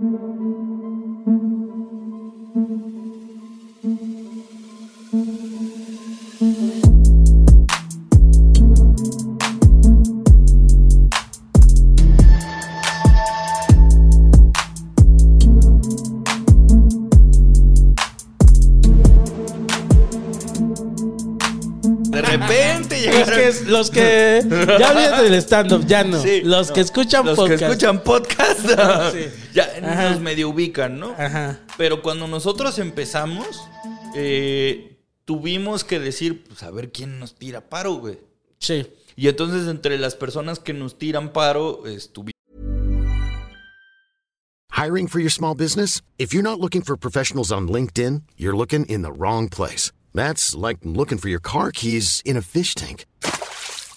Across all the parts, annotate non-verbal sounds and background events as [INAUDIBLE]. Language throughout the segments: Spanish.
De ya vienen del stand-up, ya no. Sí, los no. que escuchan Los podcast. que escuchan podcast [LAUGHS] Sí. [LAUGHS] ya Ajá. nos medio ubican, ¿no? Ajá. Pero cuando nosotros empezamos, eh, tuvimos que decir, pues a ver quién nos tira paro, güey. Sí. Y entonces entre las personas que nos tiran paro, estuvimos Hiring for your small business? If you're not looking for professionals on LinkedIn, you're looking in the wrong place. That's like looking for your car keys in a fish tank.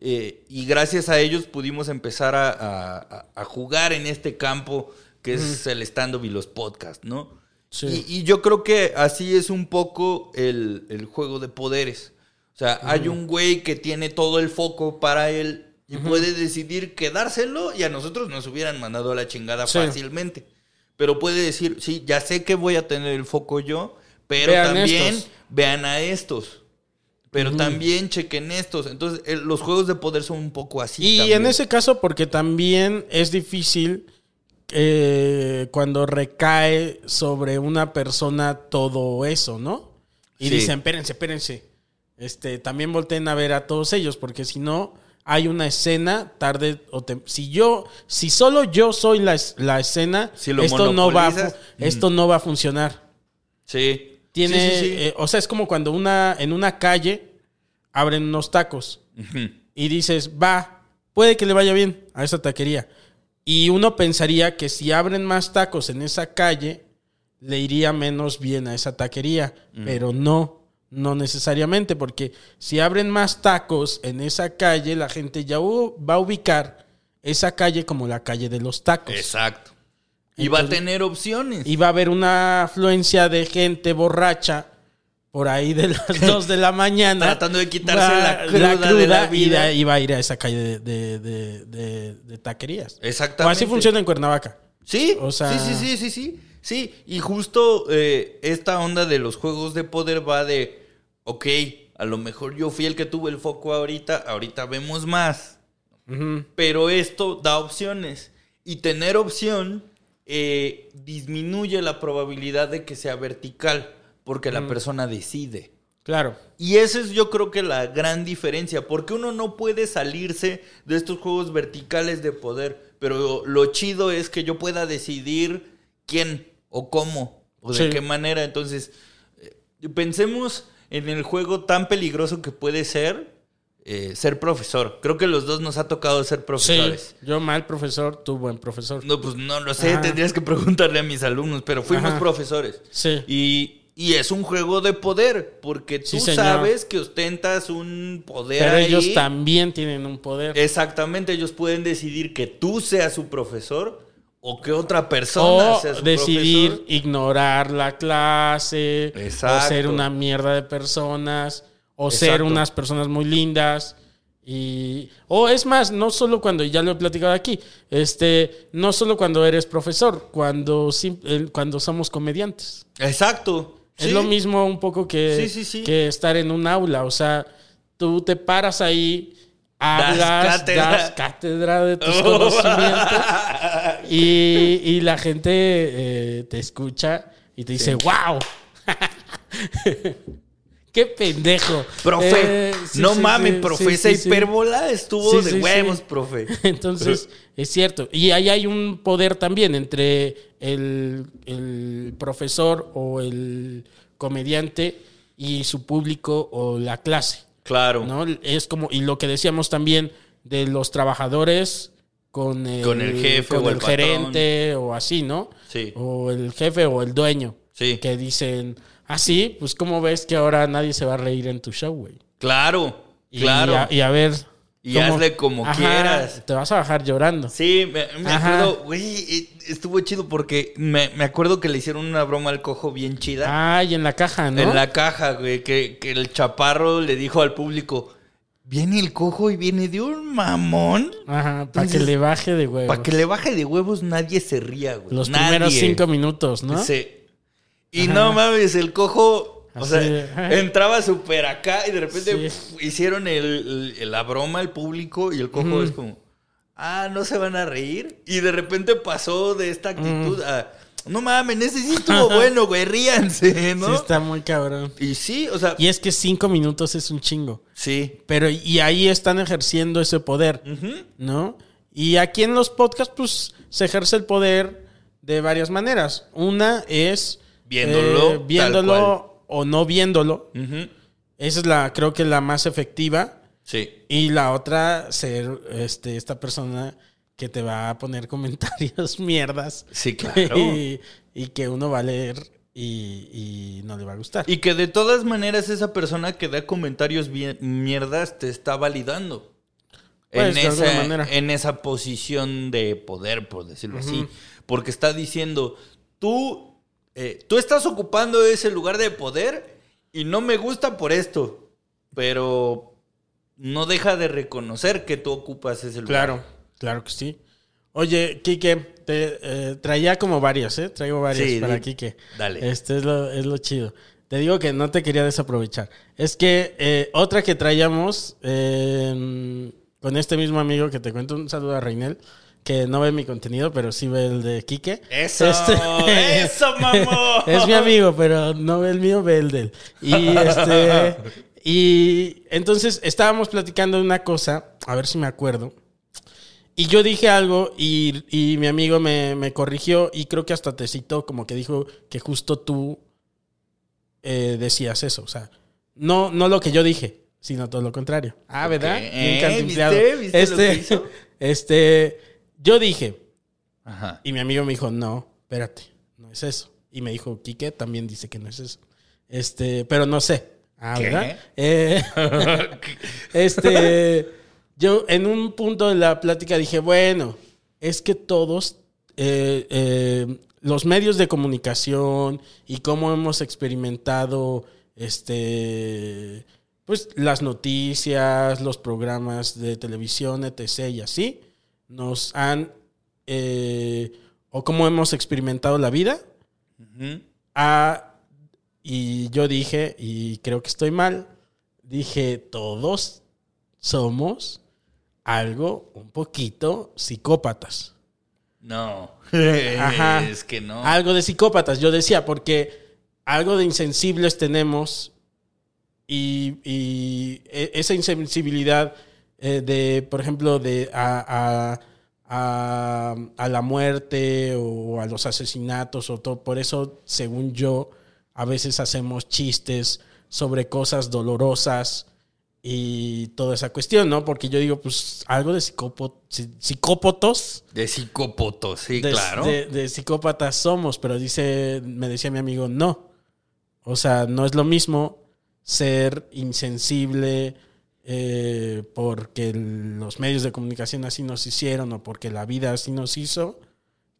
eh, y gracias a ellos pudimos empezar a, a- a- a jugar en este campo que es el stand-up y los podcasts, ¿no? Sí. Y, y yo creo que así es un poco el, el juego de poderes. O sea, hay un güey que tiene todo el foco para él y puede decidir quedárselo y a nosotros nos hubieran mandado a la chingada Sí. fácilmente. Pero puede decir, sí, ya sé que voy a tener el foco yo, pero Vean también estos. vean a estos. Pero también chequen estos. Entonces, el- los juegos de poder son un poco así. Y también. en ese caso, porque también es difícil eh, cuando recae sobre una persona todo eso, ¿no? Y Sí. dicen, espérense, espérense. Este, también volteen a ver a todos ellos, porque si no, hay una escena tarde o si yo, si solo yo soy la, la escena, Si esto no va, a esto no va a funcionar. Sí. Tiene, Sí, sí, sí. eh, o sea, es como cuando una, en una calle abren unos tacos y dices, va, puede que le vaya bien a esa taquería. Y uno pensaría que si abren más tacos en esa calle, le iría menos bien a esa taquería. Pero no, no necesariamente, porque si abren más tacos en esa calle, la gente ya va a ubicar esa calle como la calle de los tacos. Exacto. Y va a tener opciones. Y va a haber una afluencia de gente borracha por ahí de las [LAUGHS] 2 de la mañana. Tratando de quitarse la cruda de la vida. Y, va a ir a esa calle de, de- de- de- de taquerías. Exactamente. O así funciona en Cuernavaca. Sí, O sea- sí, sí, sí, sí, sí. Sí, y justo eh, esta onda de los juegos de poder va de, ok, a lo mejor yo fui el que tuvo el foco ahorita, ahorita vemos más. Pero esto da opciones. Y tener opción eh, disminuye la probabilidad de que sea vertical, porque la persona decide. Claro. Y esa es yo creo que la gran diferencia, porque uno no puede salirse de estos juegos verticales de poder, pero lo chido es que yo pueda decidir quién o cómo o de Sí. qué manera. Entonces, eh, pensemos en el juego tan peligroso que puede ser eh, ser profesor. Creo que los dos nos ha tocado ser Sí. profesores. Yo mal profesor, tú buen profesor. No, pues no lo sé, Ajá. tendrías que preguntarle a mis alumnos, pero fuimos Ajá. profesores. Sí. Y, y es un juego de poder, porque tú Sí, sabes que ostentas un poder Pero ahí. ellos también tienen un poder. Exactamente, ellos pueden decidir que tú seas su profesor o que otra persona o sea su decidir profesor. ignorar la clase, o ser una mierda de personas, o ser unas personas muy lindas. Y, o es más, no solo cuando, ya lo he platicado aquí, este, no solo cuando eres profesor, cuando, cuando somos comediantes. Exacto. Es sí. lo mismo un poco que, Sí, sí, sí. que estar en un aula. O sea, tú te paras ahí, hablas, das cátedra. cátedra, de tus [LAUGHS] Oh. conocimientos y, y la gente eh, te escucha y te dice, wow. [LAUGHS] Qué pendejo. Profe, Eh, sí, no sí, mames, sí, profe, esa hipérbola estuvo de huevos, profe. [LAUGHS] Entonces, es cierto. Y ahí hay un poder también entre el, el profesor o el comediante y su público o la clase. Claro. ¿no? Es como, y lo que decíamos también de los trabajadores con el, Con el jefe con o el, el gerente o así, ¿no? Sí. O el jefe o el dueño. Sí. Que dicen, ah, sí, pues ¿cómo ves que ahora nadie se va a reír en tu show, güey? Claro, Y, claro. a, y a ver. Y hazle como quieras. Te vas a bajar llorando. Sí, me, acuerdo, güey, estuvo chido porque me, me acuerdo que le hicieron una broma al cojo bien chida. Ay, en la caja, ¿no? En la caja, güey, que, que el chaparro le dijo al público, viene el cojo y viene de un mamón. Ajá, para que le baje de huevos. Para que le baje de huevos nadie se ría, güey. Los Nadie. primeros cinco minutos, ¿no? Sí. Y no mames, el cojo, o sea, entraba súper acá y de repente Sí. hicieron el, el- la broma al público y el cojo es como, ah, no se van a reír. Y de repente pasó de esta actitud a, no mames, ese sí estuvo bueno, güey, ríanse, ¿no? Sí, está muy cabrón. Y sí, o sea, Y es que cinco minutos es un chingo. sí. Pero, y ahí están ejerciendo ese poder, ¿no? Y aquí en los podcasts, pues, se ejerce el poder de varias maneras. Una es... Viéndolo, eh, tal viéndolo o no viéndolo. Esa es la, creo que la más efectiva. Sí. Y la otra, ser este, esta persona que te va a poner [LAUGHS] comentarios mierdas. Sí, [LAUGHS] claro. Y, y que uno va a leer y, y no le va a gustar. Y que de todas maneras esa persona que da comentarios bien- mierdas te está validando. Pues, en, de esa, manera. en esa posición de poder, por decirlo así. Porque está diciendo, tú, eh, tú estás ocupando ese lugar de poder y no me gusta por esto. Pero no deja de reconocer que tú ocupas ese lugar. Claro, claro que sí. Oye, Quique, te eh, traía como varias, ¿eh? Traigo varias Sí, para Quique. dale. Este es lo, es lo chido. Te digo que no te quería desaprovechar. Es que eh, otra que traíamos eh, con este mismo amigo que te cuento, un saludo a Reinel, que no ve mi contenido, pero sí ve el de Quique. ¡Eso! Este- ¡Eso, [LAUGHS] mamón! es mi amigo, pero no ve el mío, ve el de él. Y este. [LAUGHS] Y entonces estábamos platicando de una cosa, a ver si me acuerdo. Y yo dije algo y, y mi amigo me, me corrigió y creo que hasta te citó, como que dijo que justo tú eh, decías eso. O sea, no, no lo que yo dije, sino todo lo contrario. Ah, ¿verdad? Eh. ¿viste? ¿Viste lo este, que hizo? [LAUGHS] este, yo dije, Ajá. y mi amigo me dijo, no, espérate, no es eso. Y me dijo, Quique también dice que no es eso. Este, pero no sé. Ah, ¿Qué? ¿verdad? [LAUGHS] Eh, [LAUGHS] este, yo en un punto de la plática dije, bueno, es que todos, eh, eh, los medios de comunicación y cómo hemos experimentado, este, pues las noticias, los programas de televisión, etc. y así, nos han, eh, o cómo hemos experimentado la vida. Ah, y yo dije, y creo que estoy mal, dije, todos somos algo un poquito psicópatas. No. [LAUGHS] Ajá. Es que no. Algo de psicópatas, yo decía, porque algo de insensibles tenemos y, y e- esa insensibilidad eh, de, por ejemplo, de a, a- a- a la muerte o a los asesinatos o todo. Por eso, según yo, a veces hacemos chistes sobre cosas dolorosas y toda esa cuestión, ¿no? Porque yo digo, pues algo de psicópo- psi- psicópotos De psicópoto, sí, de, claro. de- de psicópatas somos, pero dice, me decía mi amigo, no. O sea, no es lo mismo ser insensible eh, porque los medios de comunicación así nos hicieron o porque la vida así nos hizo,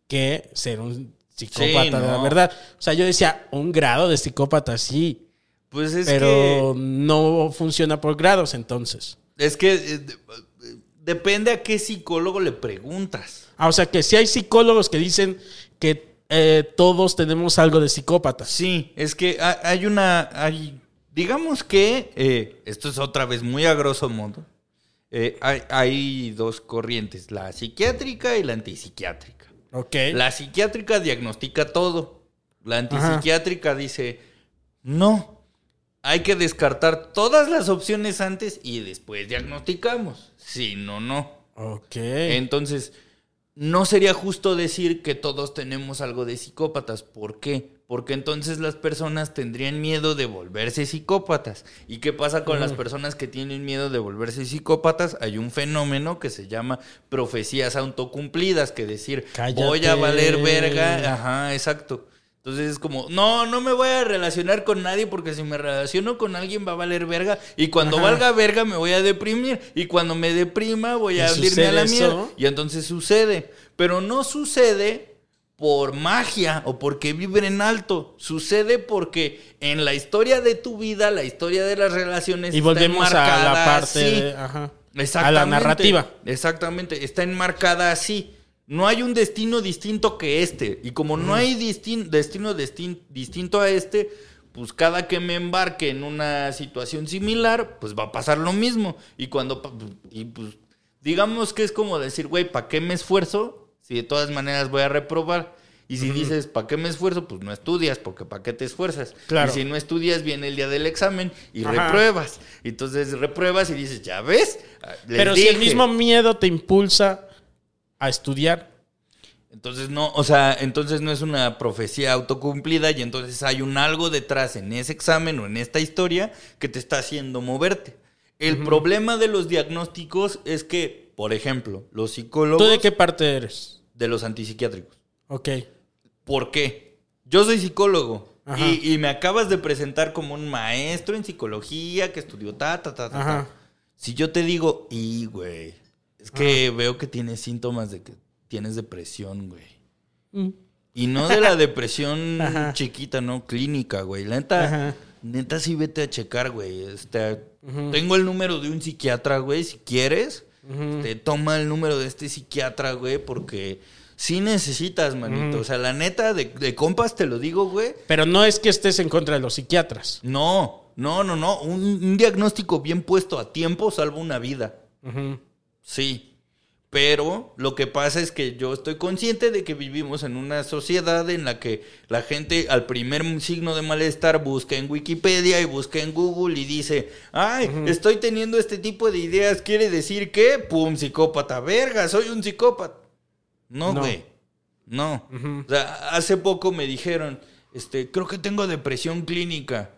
que ser un psicópata Sí, de la verdad. O sea, yo decía, un grado de psicópata sí, Pues es pero no funciona por grados entonces. Es que. eh, de- depende a qué psicólogo le preguntas. Ah, o sea, que si hay psicólogos que dicen que eh, todos tenemos algo de psicópatas. Sí, es que ha- hay una. Hay, digamos que. eh, esto es otra vez muy a grosso modo. eh, hay, hay dos corrientes: la psiquiátrica y la antipsiquiátrica. Ok. La psiquiátrica diagnostica todo. La antipsiquiátrica dice, no, hay que descartar todas las opciones antes y después diagnosticamos. Si no, no. Ok. Entonces, no sería justo decir que todos tenemos algo de psicópatas. ¿Por qué? Porque entonces las personas tendrían miedo de volverse psicópatas. ¿Y qué pasa con las personas que tienen miedo de volverse psicópatas? Hay un fenómeno que se llama profecías autocumplidas, que decir, voy a valer verga. Ajá, exacto. Entonces es como, no, no me voy a relacionar con nadie porque si me relaciono con alguien va a valer verga. Y cuando Ajá. valga verga me voy a deprimir. Y cuando me deprima voy a ¿Y abrirme a la sucede mierda. eso? Y entonces sucede. Pero no sucede por magia o porque vibren alto. Sucede porque en la historia de tu vida, la historia de las relaciones. Y está volvemos a la parte de- ajá, a la narrativa. Exactamente, está enmarcada así. No hay un destino distinto que este. Y como no hay distin- destino distin- distinto a este, pues cada que me embarque en una situación similar, pues va a pasar lo mismo. Y cuando, y pues, digamos que es como decir, güey, ¿para qué me esfuerzo? Si de todas maneras voy a reprobar. Y si dices, ¿para qué me esfuerzo? Pues no estudias, porque ¿para qué te esfuerzas? Claro. Y si no estudias, viene el día del examen y Ajá. repruebas. Entonces repruebas y dices, ¿ya ves? Ah, Les Pero si el dije". mismo miedo te impulsa a estudiar. Entonces no, o sea, entonces no es una profecía autocumplida y entonces hay un algo detrás en ese examen o en esta historia que te está haciendo moverte. El problema de los diagnósticos es que, por ejemplo, los psicólogos ¿Tú de qué parte eres? de los antipsiquiátricos. Ok. ¿Por qué? Yo soy psicólogo y, y me acabas de presentar como un maestro en psicología que estudió ta, ta, ta, ta. Si yo te digo, y güey, es que veo que tienes síntomas de que tienes depresión, güey. Mm. Y no de la depresión [LAUGHS] chiquita, no, clínica, güey. La neta, Ajá. neta sí vete a checar, güey. Este, Tengo el número de un psiquiatra, güey, si quieres. Te toma el número de este psiquiatra, güey, porque sí necesitas, manito. O sea, la neta, de, de compas te lo digo, güey. Pero no es que estés en contra de los psiquiatras. No, no, no, no. Un, un diagnóstico bien puesto a tiempo salva una vida. Ujú. Sí. Pero lo que pasa es que yo estoy consciente de que vivimos en una sociedad en la que la gente al primer signo de malestar busca en Wikipedia y busca en Google y dice, ay, estoy teniendo este tipo de ideas, quiere decir que, pum, psicópata, verga, soy un psicópata. No, No. güey. No. O sea, hace poco me dijeron, este, creo que tengo depresión clínica.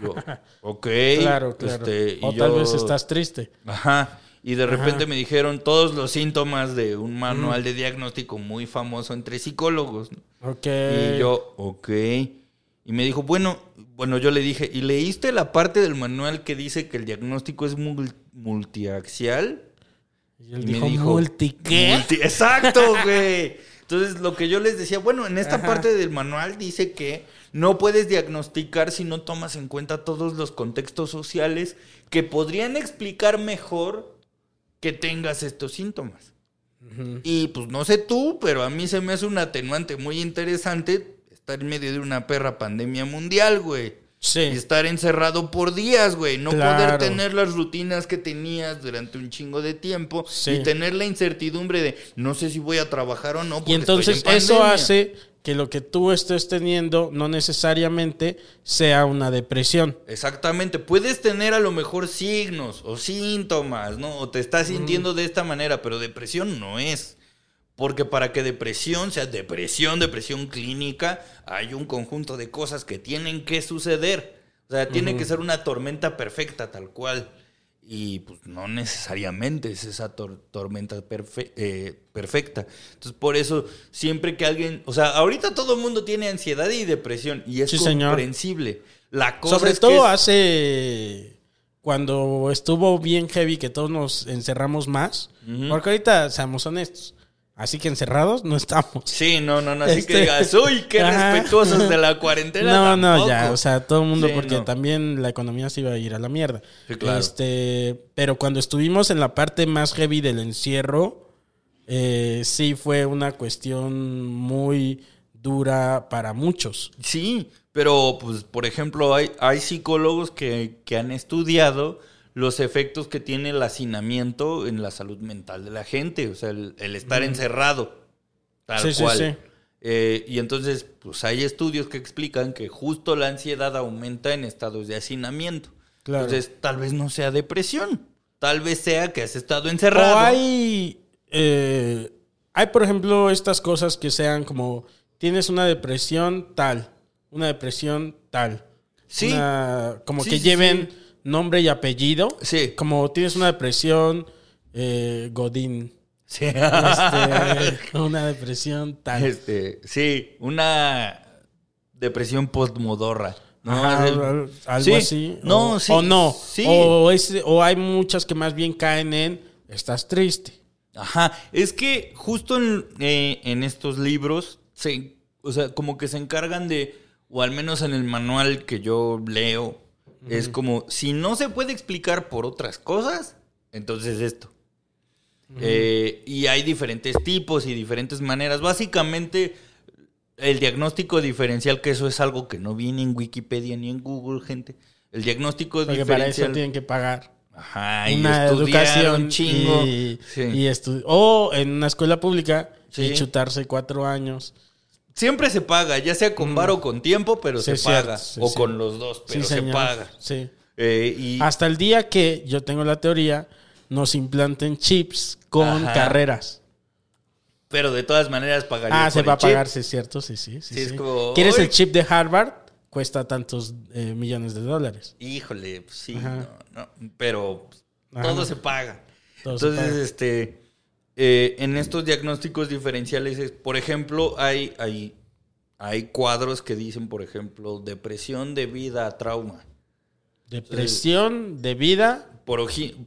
Yo, [LAUGHS] ok. Claro, claro. este, o tal vez estás triste. Ajá. Y de repente me dijeron todos los síntomas de un manual de diagnóstico muy famoso entre psicólogos. ¿no? Ok. Y yo, ok. Y me dijo, bueno, bueno, yo le dije, ¿y leíste la parte del manual que dice que el diagnóstico es mul- multiaxial? Y él Y me dijo, dijo, multi, ¿qué? multi- Exacto, [LAUGHS] güey. Entonces, lo que yo les decía, bueno, en esta parte del manual dice que no puedes diagnosticar si no tomas en cuenta todos los contextos sociales que podrían explicar mejor que tengas estos síntomas. Y pues no sé tú, pero a mí se me hace un atenuante muy interesante estar en medio de una perra pandemia mundial, güey. Sí. Y estar encerrado por días, güey. No Claro. poder tener las rutinas que tenías durante un chingo de tiempo. Sí. Y tener la incertidumbre de no sé si voy a trabajar o no. porque Y entonces estoy en eso pandemia". hace que lo que tú estés teniendo no necesariamente sea una depresión. Exactamente. Puedes tener a lo mejor signos o síntomas, ¿no? O te estás sintiendo de esta manera, pero depresión no es. Porque para que depresión sea depresión, depresión clínica, hay un conjunto de cosas que tienen que suceder. O sea, tiene que ser una tormenta perfecta, tal cual. Y pues no necesariamente es esa tor- tormenta perfe- eh, perfecta. Entonces, por eso, siempre que alguien. O sea, ahorita todo el mundo tiene ansiedad y depresión. Y es Sí, señor. comprensible. La cosa Sobre es todo hace cuando estuvo bien heavy que todos nos encerramos más. Porque ahorita, seamos honestos, así que encerrados no estamos. Sí, no, no, no. Así Este- que digas, uy, qué Ajá. respetuosos de la [LAUGHS] cuarentena. No, no, ya, o sea, todo el mundo, Sí, porque no. también la economía se iba a ir a la mierda. Sí, claro. Este, pero cuando estuvimos en la parte más heavy del encierro, eh, sí fue una cuestión muy dura para muchos. Sí, pero, pues, por ejemplo, hay, hay psicólogos que, que han estudiado los efectos que tiene el hacinamiento en la salud mental de la gente. O sea, el, el estar encerrado. Tal Sí, sí, cual. sí. Eh, y entonces, pues hay estudios que explican que justo la ansiedad aumenta en estados de hacinamiento. Claro. Entonces, tal vez no sea depresión. Tal vez sea que has estado encerrado. O hay, eh, hay, por ejemplo, estas cosas que sean como, tienes una depresión tal, una depresión tal. Sí. Una- como Sí, que lleven sí. Nombre y apellido. Sí. Como tienes una depresión eh, Godín. Sí. Este, [LAUGHS] una depresión tal. Este, sí, una depresión postmodorra. ¿no? Ajá, algo Sí. así. No, o, sí. O no. Sí. O, es- o hay muchas que más bien caen en estás triste. Ajá, es que justo en, eh, en estos libros, se, o sea, como que se encargan de, o al menos en el manual que yo leo, es como, si no se puede explicar por otras cosas, entonces esto. Eh, y hay diferentes tipos y diferentes maneras. Básicamente, el diagnóstico diferencial, que eso es algo que no viene en Wikipedia ni en Google, gente. El diagnóstico Porque para eso diferencial. tienen que pagar Ajá, y una educación chingo. y, Sí. y estu- o en una escuela pública Sí. y chutarse cuatro años. Siempre se paga, ya sea con bar o con tiempo, pero Mm. Sí, se cierto, paga. o con los dos, pero se señor. paga. Sí. Eh, y Hasta el día que yo tengo la teoría, nos implanten chips con Ajá. carreras. Pero de todas maneras pagaría Ah, se va a pagar, sí, es cierto, sí, sí. sí, Sí, sí. como, ¿Quieres el chip de Harvard? Cuesta tantos eh, millones de dólares. Híjole, pues sí, no, no, pero Ajá. todo se paga. Todo se Entonces, paga. este, eh, en estos diagnósticos diferenciales, es- por ejemplo, hay, hay, hay cuadros que dicen, por ejemplo, depresión debida a trauma. Depresión de vida. Por,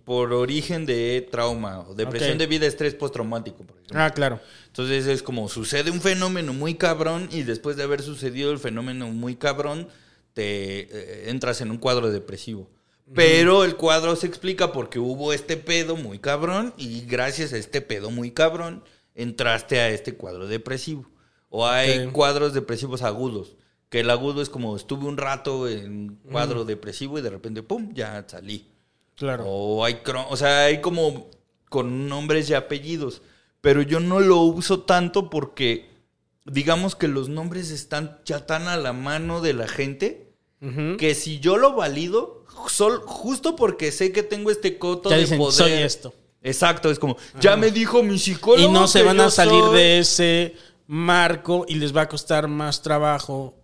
por origen de trauma. O depresión Ok. debido a estrés postraumático, por ejemplo. Ah, claro. Entonces es como sucede un fenómeno muy cabrón y después de haber sucedido el fenómeno muy cabrón, te eh, entras en un cuadro depresivo. Pero el cuadro se explica porque hubo este pedo muy cabrón y gracias a este pedo muy cabrón entraste a este cuadro depresivo. O hay cuadros depresivos agudos, que el agudo es como estuve un rato en cuadro depresivo y de repente, ¡pum!, ya salí. Claro. O hay, o sea, hay como con nombres y apellidos. Pero yo no lo uso tanto porque, digamos que los nombres están ya tan a la mano de la gente Que si yo lo valido, sol- justo porque sé que tengo este coto Ya de dicen, poder. soy esto. Exacto, es como, ya me dijo mi psicólogo. Y no se van a salir soy- de ese marco y les va a costar más trabajo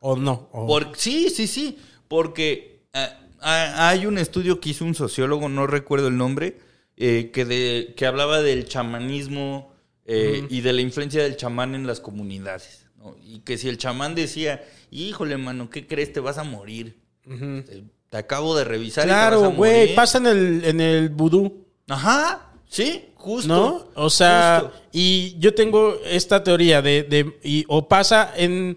o no. o- Por- sí, sí, sí. Porque ah, hay un estudio que hizo un sociólogo, no recuerdo el nombre, eh, que, de, que hablaba del chamanismo eh, y de la influencia del chamán en las comunidades. ¿No? Y que si el chamán decía, híjole, mano, ¿qué crees? Te vas a morir. te, te acabo de revisar. claro, güey, morir". pasa en el, en el vudú, Ajá, sí, justo. ¿no? O sea, justo. y yo tengo esta teoría de, de- y, o pasa en,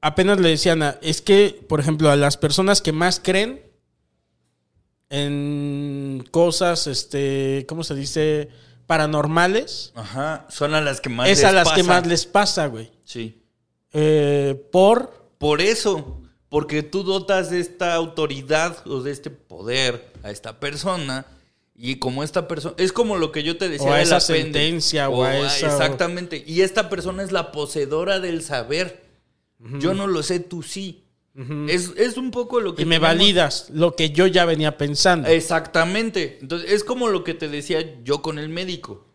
apenas le decía Ana, es que, por ejemplo, a las personas que más creen en cosas, este, ¿cómo se dice? Paranormales, Ajá, son a las que más es les a las que pasa. más les pasa, güey. Sí. Eh, por Por eso, porque tú dotas de esta autoridad o de este poder a esta persona y como esta persona es como lo que yo te decía O a de esa la sentencia, o a esa- exactamente y esta persona es la poseedora del saber. Yo no lo sé, tú sí. Es, es un poco lo que y me tenemos- validas lo que yo ya venía pensando. Exactamente. Entonces, es como lo que te decía yo con el médico.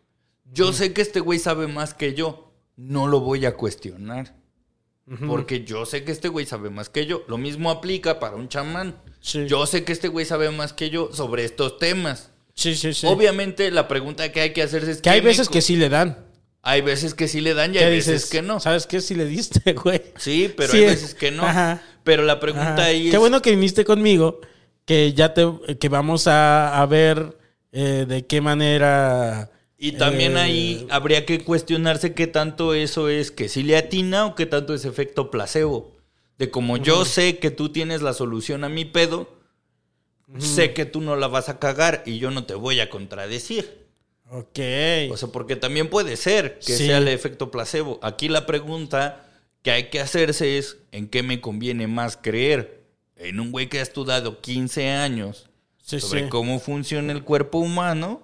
Yo sé que este güey sabe más que yo. No lo voy a cuestionar. Porque yo sé que este güey sabe más que yo. Lo mismo aplica para un chamán. Sí. Yo sé que este güey sabe más que yo sobre estos temas. Sí, sí, sí. Obviamente, la pregunta que hay que hacerse es... que hay ¿qué me veces que sí le dan. Hay veces que sí le dan y ¿Qué hay veces dices? que no. ¿Sabes qué? Si le diste, [LAUGHS] güey. Sí, pero Sí, hay es- veces que no. Ajá. Pero la pregunta ahí es... Qué bueno que viniste conmigo, que ya te, que vamos a, a ver eh, de qué manera. Y también eh, ahí habría que cuestionarse qué tanto eso es que sí le atina o qué tanto es efecto placebo. De como yo sé que tú tienes la solución a mi pedo, sé que tú no la vas a cagar y yo no te voy a contradecir. Ok. O sea, porque también puede ser que Sí. sea el efecto placebo. Aquí la pregunta que hay que hacerse es en qué me conviene más creer. En un güey que ha estudiado 15 años sí, sobre sí. cómo funciona el cuerpo humano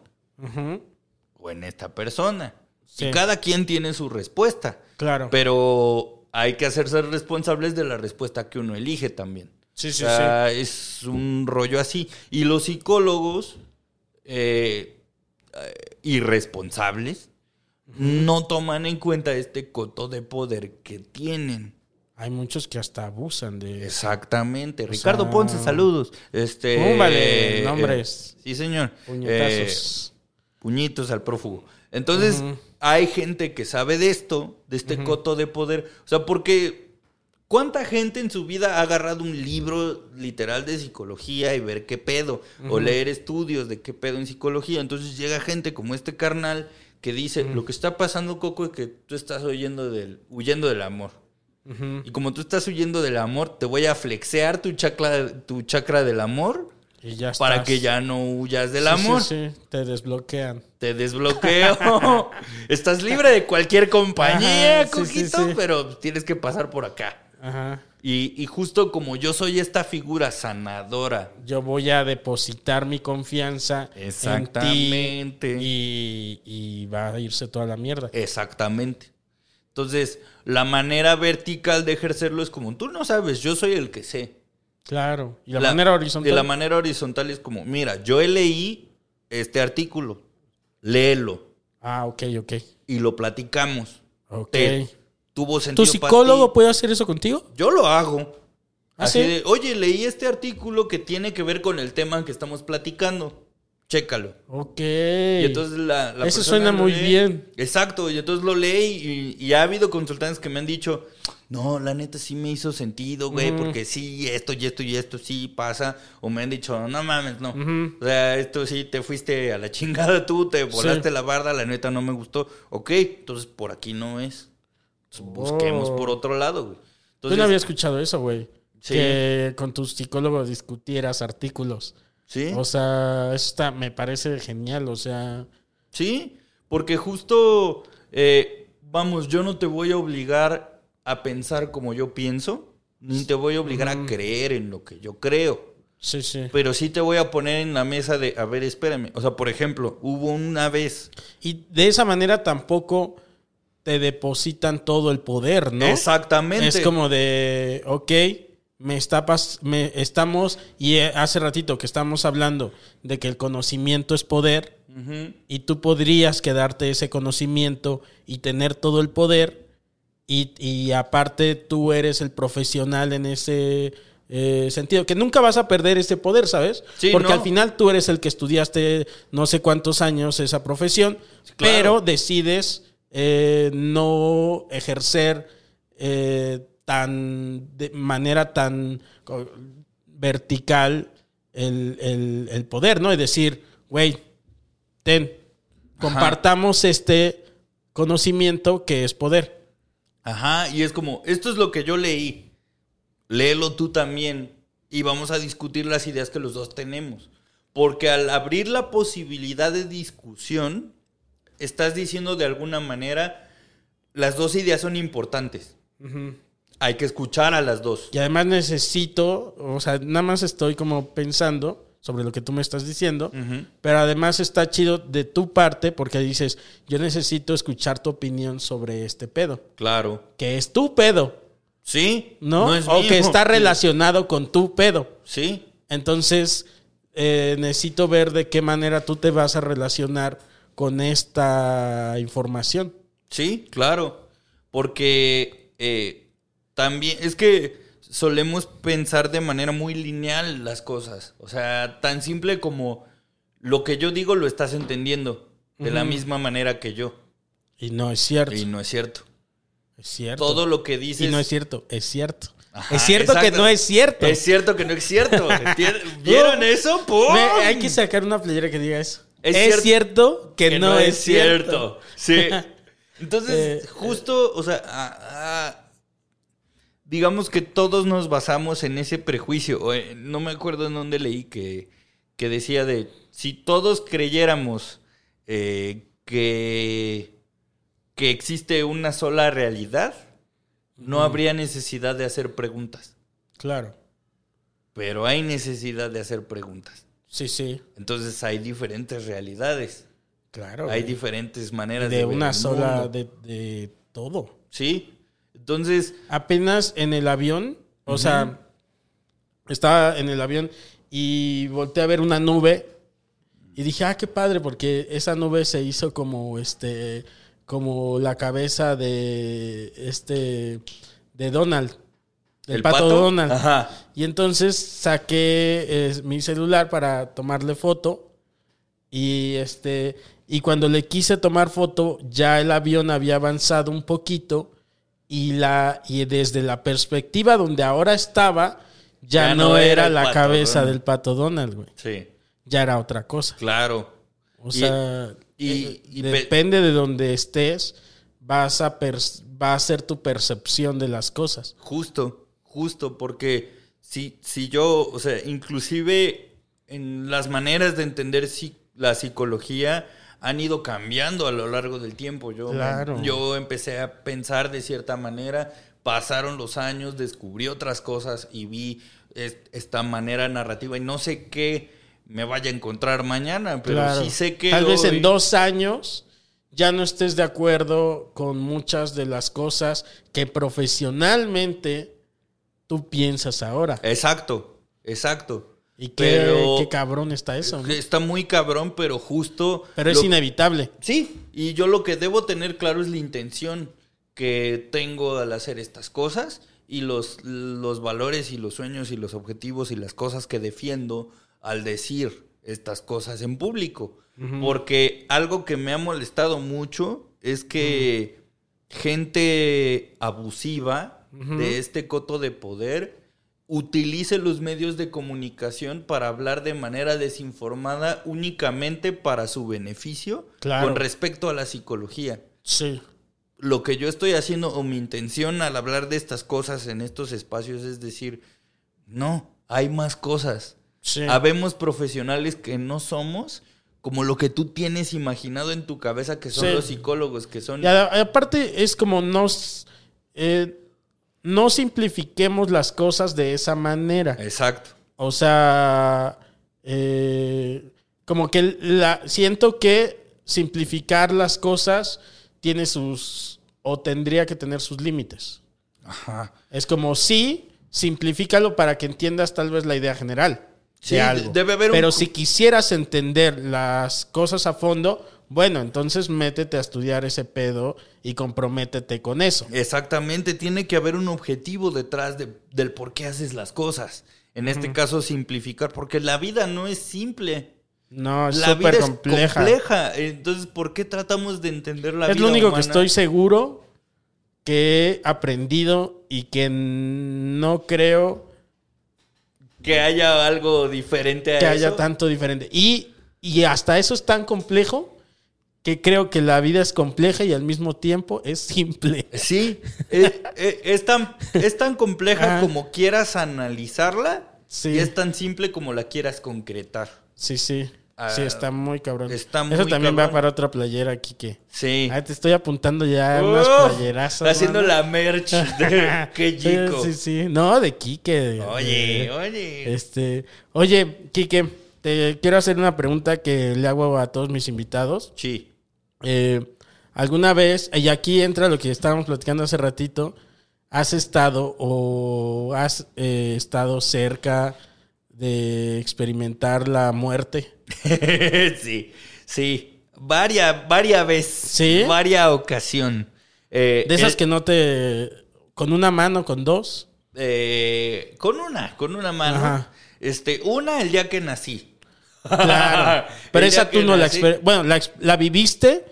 o en esta persona. Sí. Y cada quien tiene su respuesta. Claro. Pero hay que hacerse responsables de la respuesta que uno elige también. Sí, sí, o sea, es un rollo así. Y los psicólogos eh, eh, irresponsables no toman en cuenta este coto de poder que tienen. Hay muchos que hasta abusan de... Exactamente. Ricardo sea- Ponce, saludos. Este, eh, nombres. sí, señor. Puñetazos. Eh, puñitos al prófugo. Entonces, hay gente que sabe de esto, de este coto de poder. O sea, porque ¿cuánta gente en su vida ha agarrado un libro literal de psicología y ver qué pedo? O leer estudios de qué pedo en psicología. Entonces llega gente como este carnal que dice, lo que está pasando, Coco, es que tú estás huyendo del, huyendo del amor. Y como tú estás huyendo del amor, te voy a flexear tu chakra, tu chakra del amor Y ya para estás. que ya no huyas del Sí, amor. Sí, sí, te desbloquean. Te desbloqueo. [LAUGHS] Estás libre de cualquier compañía, Ajá, sí, Coquito, sí. pero tienes que pasar por acá. Ajá. Y, y justo como yo soy esta figura sanadora, Yo voy a depositar mi confianza Exactamente. en ti y, y va a irse toda la mierda. exactamente. Entonces, la manera vertical de ejercerlo es como, tú no sabes, yo soy el que sé. Claro. Y la, manera horizontal. De la manera horizontal es como, mira, yo leí este artículo, léelo ah, ok, ok. y lo platicamos. Ok. Te- tuvo sentido ¿Tu para psicólogo ti. puede hacer eso contigo? Yo lo hago. ¿Ah, Así sí? de, oye, leí este artículo que tiene que ver con el tema que estamos platicando. Chécalo. Ok. Y entonces la, la Eso suena muy lee. bien. Exacto. Y entonces lo lee y, y ha habido consultantes que me han dicho, no, la neta sí me hizo sentido, güey, porque sí, esto y esto y esto sí pasa. O me han dicho, no mames, no. O sea, esto sí, te fuiste a la [LAUGHS] chingada tú, te volaste Sí. la barda, la neta no me gustó. Ok, entonces por aquí no es. Busquemos Oh. por otro lado, güey. Yo no había escuchado eso, güey. Sí. Que con tu psicólogo discutieras artículos. ¿sí? O sea, eso está, me parece genial. O sea, Sí, porque justo, eh, vamos, yo no te voy a obligar a pensar como yo pienso, ni te voy a obligar a creer en lo que yo creo. sí, sí. Pero sí te voy a poner en la mesa de, a ver, espérame. O sea, por ejemplo, hubo una vez. Y de esa manera tampoco te depositan todo el poder, ¿no? Exactamente. Es como de, ok, me está pas- me estamos, y eh, hace ratito que estamos hablando de que el conocimiento es poder, y tú podrías quedarte ese conocimiento y tener todo el poder, y, y aparte tú eres el profesional en ese eh, sentido, que nunca vas a perder ese poder, ¿sabes? Sí, Porque no. al final tú eres el que estudiaste no sé cuántos años esa profesión, claro. pero decides eh, no ejercer eh, tan de manera tan vertical el, el- el poder, ¿no? Es decir, güey, ten, compartamos este conocimiento que es poder. Ajá, y es como, esto es lo que yo leí. Léelo tú también y vamos a discutir las ideas que los dos tenemos. Porque al abrir la posibilidad de discusión, estás diciendo de alguna manera, las dos ideas son importantes. Hay que escuchar a las dos. Y además necesito, o sea, nada más estoy como pensando sobre lo que tú me estás diciendo, pero además está chido de tu parte porque dices, yo necesito escuchar tu opinión sobre este pedo, Claro. que es tu pedo, Sí. ¿no? es o mío. que está relacionado con tu pedo. Sí. Entonces, eh, necesito ver de qué manera tú te vas a relacionar con esta información. Sí, claro. Porque eh, también es que solemos pensar de manera muy lineal las cosas. O sea, tan simple como lo que yo digo lo estás entendiendo de la misma manera que yo. Y no es cierto. Y no es cierto. es cierto. Todo lo que dices. y no es cierto, es cierto. Ajá, es cierto que no es cierto. Es cierto que no es cierto. [LAUGHS] ¿Vieron eso? ¡Pum! Me- hay que sacar una playera que diga eso. Es Es, cierto cierto, que, que no, es cierto. Sí. [LAUGHS] Entonces, Eh, justo, o sea, ah, ah, digamos que todos nos basamos en ese prejuicio. O, eh, no me acuerdo en dónde leí que, que decía de si todos creyéramos eh, que, que existe una sola realidad, no habría necesidad de hacer preguntas. Claro. Pero hay necesidad de hacer preguntas. Sí, sí. Entonces hay diferentes realidades. Claro. Hay güey. diferentes maneras de de, ver una el sola, mundo. de, de todo. Sí. Entonces, Apenas en el avión, o sea, estaba en el avión y volteé a ver una nube y dije, ah, qué padre, porque esa nube se hizo como este, como la cabeza de este, de Donald, ¿El pato, pato? Donald. Ajá. Y entonces saqué eh, mi celular para tomarle foto y este, y cuando le quise tomar foto, ya el avión había avanzado un poquito y la y desde la perspectiva donde ahora estaba ya, no, era, la cabeza Donald. del pato Donald, güey. sí, Ya era otra cosa. claro. O Y- sea, y- eh, y pe- depende de donde estés, vas a pers- va a ser tu percepción de las cosas. Justo, justo, porque si, si yo, o sea, inclusive en las maneras de entender si- la psicología han ido cambiando a lo largo del tiempo. Yo, me- yo empecé a pensar de cierta manera, pasaron los años, descubrí otras cosas y vi es- esta manera narrativa y no sé qué me vaya a encontrar mañana, pero Claro. sí sé que... Tal vez en dos años ya no estés de acuerdo con muchas de las cosas que profesionalmente tú piensas ahora. Exacto, exacto. Y qué, Pero- qué cabrón está eso. ¿no? Está muy cabrón, pero justo... Pero es lo- inevitable. Sí, y yo lo que debo tener claro es la intención que tengo al hacer estas cosas y los, los valores y los sueños y los objetivos y las cosas que defiendo al decir estas cosas en público. Porque algo que me ha molestado mucho es que gente abusiva de este coto de poder utilice los medios de comunicación para hablar de manera desinformada únicamente para su beneficio Claro. con respecto a la psicología. Sí. Lo que yo estoy haciendo o mi intención al hablar de estas cosas en estos espacios es decir, no, hay más cosas. Sí. Habemos profesionales que no somos como lo que tú tienes imaginado en tu cabeza que son Sí. los psicólogos, que son... Y aparte es como nos... eh, no simplifiquemos las cosas de esa manera. Exacto. O sea, eh, como que la, siento que simplificar las cosas tiene sus, o tendría que tener sus límites. Ajá. Es como, sí, simplifícalo para que entiendas tal vez la idea general. Sí, de algo. debe haber un- Pero si quisieras entender las cosas a fondo, bueno, entonces métete a estudiar ese pedo y comprométete con eso. Exactamente, tiene que haber un objetivo detrás de- del por qué haces las cosas. En este caso, simplificar, porque la vida no es simple. No, es la vida es compleja. compleja. Entonces, ¿por qué tratamos de entender la es vida lo único humana? que estoy seguro que he aprendido y que no creo Que haya algo diferente a que eso. haya tanto diferente. Y, y hasta eso es tan complejo que creo que la vida es compleja y al mismo tiempo es simple. Sí, es, es- es tan, es tan compleja Ajá. como quieras analizarla Sí. y es tan simple como la quieras concretar. Sí, sí. Ah, sí, está muy cabrón. está Eso muy también va cabrón. para otra playera que. Sí. Ah, te estoy apuntando ya unas Uf, playerazas. Haciendo mano. la merch de [LAUGHS] qué chico. Sí, sí. No, de de- Oye, de- oye. Este, oye, Quique, te quiero hacer una pregunta que le hago a todos mis invitados. Sí. Eh, ¿Alguna vez, y aquí entra lo que estábamos platicando hace ratito, has estado o has eh, estado cerca de experimentar la muerte? [LAUGHS] sí, sí. Varias, varias veces. ¿Sí? Varias ocasión. Eh, De esas el- que no te... con una mano, con dos. eh, con una, con una mano. Ajá. Este, una el día que nací. Claro. [LAUGHS] Pero esa tú no la... exper- Bueno, la, la viviste,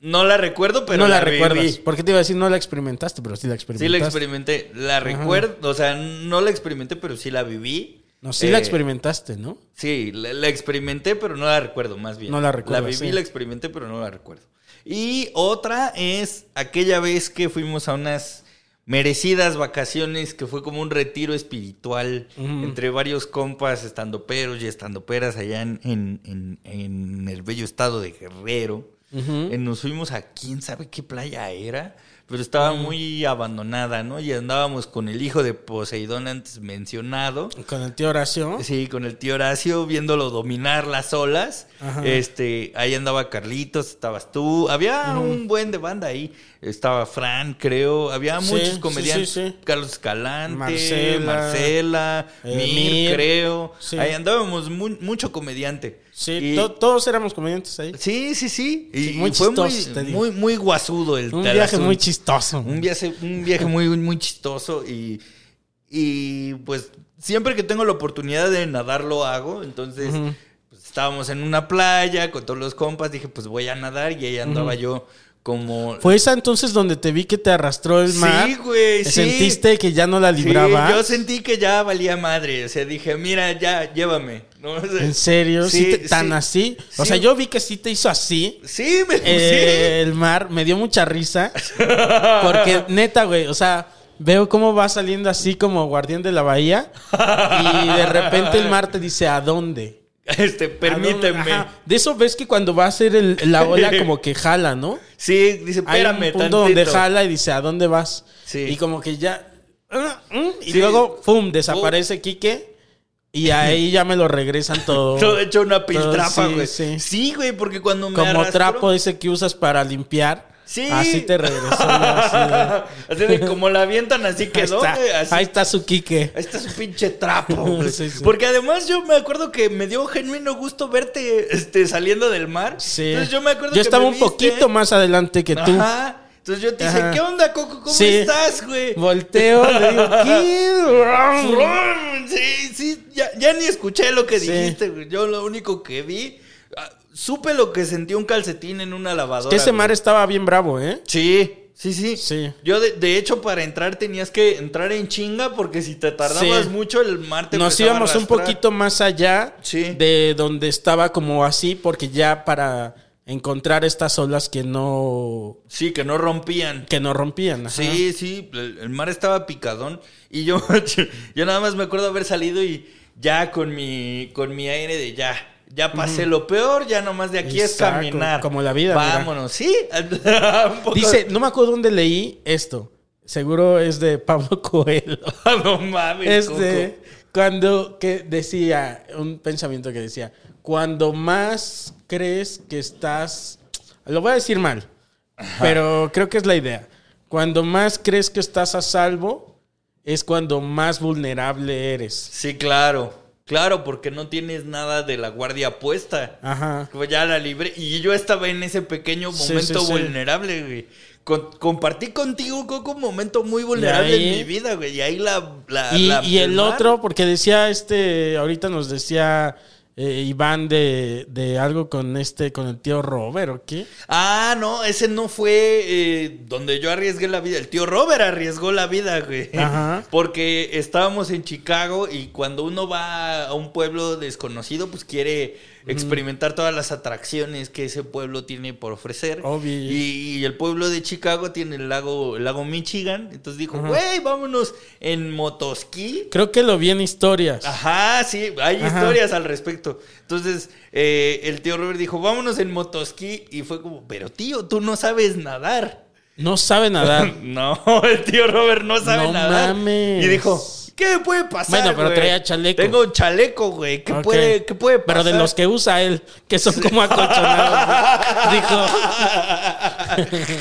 No la recuerdo, pero no la, viví. recuerdas. Porque te iba a decir, no la experimentaste, pero sí la Sí experimentaste. la experimenté. La recuerdo, o sea, no la experimenté, pero sí la viví. No, sí la Eh, experimentaste, ¿no? Sí, la, la experimenté, pero no la recuerdo, más bien. No la recuerdas, La viví, sí. la experimenté, pero no la recuerdo. Y otra es aquella vez que fuimos a unas merecidas vacaciones, que fue como un retiro espiritual entre varios compas, estando peros y estando peras allá en, en- en- en el bello estado de Guerrero. Eh, nos fuimos a quién sabe qué playa era, pero estaba muy abandonada, ¿no? Y andábamos con el hijo de Poseidón antes mencionado. Con el tío Horacio. Sí, con el tío Horacio viéndolo dominar las olas. Este, ahí andaba Carlitos, estabas tú. Había un buen de banda ahí. Estaba Fran, creo. Había Sí, muchos comediantes. sí, sí. Carlos Escalante, Marcela, Marcela, eh, Mir, Mir. creo. Ahí andábamos mu- mucho comediante. Sí, Y- to- todos éramos comediantes ahí. Sí, sí, sí. Y muy fue muy, chistoso, muy, muy guasudo el Un viaje muy chistoso. Un viaje, un viaje muy, muy chistoso y, y pues siempre que tengo la oportunidad de nadar lo hago. Entonces pues, estábamos en una playa con todos los compas, dije pues voy a nadar y ahí andaba yo como... Fue esa entonces donde te vi que te arrastró el mar. Sí, güey, sí. Sentiste que ya no la Sí, libraba. yo sentí que ya valía madre. O sea, dije, mira, ya, llévame. ¿no? O sea, ¿En serio? ¿Sí, Sí, te- tan sí. así? O Sí. sea, yo vi que sí te hizo así. Sí, me Eh, el mar me dio mucha risa. Porque [LAUGHS] neta, güey, o sea, veo cómo va saliendo así como guardián de la bahía. Y de repente el mar te dice, ¿a dónde? [LAUGHS] Este, ¿A dónde? permíteme. Ajá. De eso ves que cuando va a hacer el- la ola como que [LAUGHS] jala, ¿no? Sí, dice, Hay espérame un punto donde tantito". jala y dice, ¿a dónde vas? Sí. Y como que ya... ah, mm, Y Sí. luego, ¡pum! Desaparece Quique. Y ahí ya me lo regresan todo. [LAUGHS] Todo hecho una piltrafa, sí, güey. sí. Sí, güey, porque cuando me Como arrastró- trapo ese que usas para limpiar. Sí. Así te regresó. [LAUGHS] Así de como la avientan, así quedó, ahí, está, Así. ahí está su Quique. Ahí está su pinche trapo, [LAUGHS] güey. Sí, sí. Porque además yo me acuerdo que me dio genuino gusto verte este, saliendo del mar. Sí. Entonces yo me acuerdo Yo que estaba me un viste. poquito más adelante que tú. Ajá. Entonces yo te dije, Ajá. ¿qué onda, Coco? ¿Cómo Sí. estás, güey? Volteo, le digo, [LAUGHS] ¿qué? Sí, sí, ya, ya ni escuché lo que dijiste, güey. Yo lo único que vi, supe lo que sentía un calcetín en una lavadora. Que ese güey. mar estaba bien bravo, ¿eh? Sí, sí, sí. Sí. Yo, de, de hecho, para entrar tenías que entrar en chinga porque si te tardabas Sí. mucho, el mar te Nos empezaba a íbamos un arrastrar. poquito más allá Sí. de donde estaba como así, porque ya para encontrar estas olas que no Sí, que no rompían. que no rompían. ajá. Sí, sí, el, el mar estaba picadón y yo, [LAUGHS] yo nada más me acuerdo haber salido y ya con mi, con mi aire de ya, ya pasé lo peor, ya nomás de aquí es caminar. como la vida, mira. Vámonos, sí. [LAUGHS] un poco- Dice, no me acuerdo dónde leí esto. Seguro es de Pablo [LAUGHS] Coelho. no mames. Es Coco. de cuando que decía un pensamiento que decía, cuando más crees que estás lo voy a decir mal, pero creo que es la idea. Cuando más crees que estás a salvo es cuando más vulnerable eres. Sí, claro. Claro, porque no tienes nada de la guardia puesta. Ajá. Ya la libré. Y yo estaba en ese pequeño momento sí, sí. vulnerable, güey. Con- compartí contigo, Coco, un momento muy vulnerable ahí- en mi vida, güey. Y ahí la. la- Y, la- y el otro, porque decía este, ahorita nos decía eh, Iván de, de algo con este, con el tío Robert, ¿o qué? Ah, no, ese no fue eh, donde yo arriesgué la vida. El tío Robert arriesgó la vida, güey. Ajá. [LAUGHS] Porque estábamos en Chicago y cuando uno va a un pueblo desconocido, pues quiere experimentar todas las atracciones que ese pueblo tiene por ofrecer. Obvio. Y, y el pueblo de Chicago tiene el lago, el lago Michigan. Entonces dijo, güey, vámonos en motosquí. Creo que lo vi en historias. Ajá, sí, hay Ajá. historias al respecto. Entonces, eh, el tío Robert dijo, vámonos en motosquí. Y fue como, pero tío, tú no sabes nadar. No sabe nadar. [LAUGHS] No, el tío Robert no sabe No nadar. mames. Y dijo, ¿qué me puede pasar? Bueno, pero güey? traía chaleco. Tengo un chaleco, güey. ¿Qué, puede, ¿Qué puede pasar? Pero de los que usa él, que son como acolchonados. [LAUGHS] Dijo. [LAUGHS]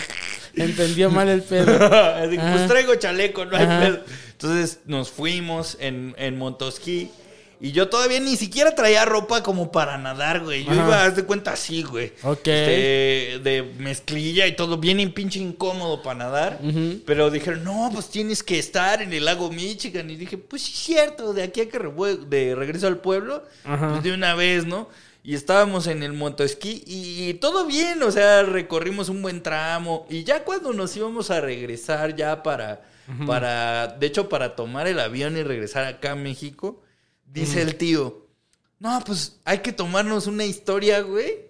Entendió mal el pedo. [LAUGHS] Pues traigo chaleco, no hay Ajá. pedo. Entonces nos fuimos en, en motosquí. Y yo todavía ni siquiera traía ropa como para nadar, güey. Yo Ajá. iba, haz de cuenta, así, güey. Ok. Este, de mezclilla y todo, bien en pinche incómodo para nadar. Pero dijeron, no, pues tienes que estar en el lago Michigan. Y dije, pues sí, es cierto, de aquí a que de regreso al pueblo, Ajá. pues de una vez, ¿no? Y estábamos en el motoesquí y todo bien, o sea, recorrimos un buen tramo. Y ya cuando nos íbamos a regresar, ya para, para, de hecho, para tomar el avión y regresar acá a México, dice el tío, no, pues hay que tomarnos una historia, güey.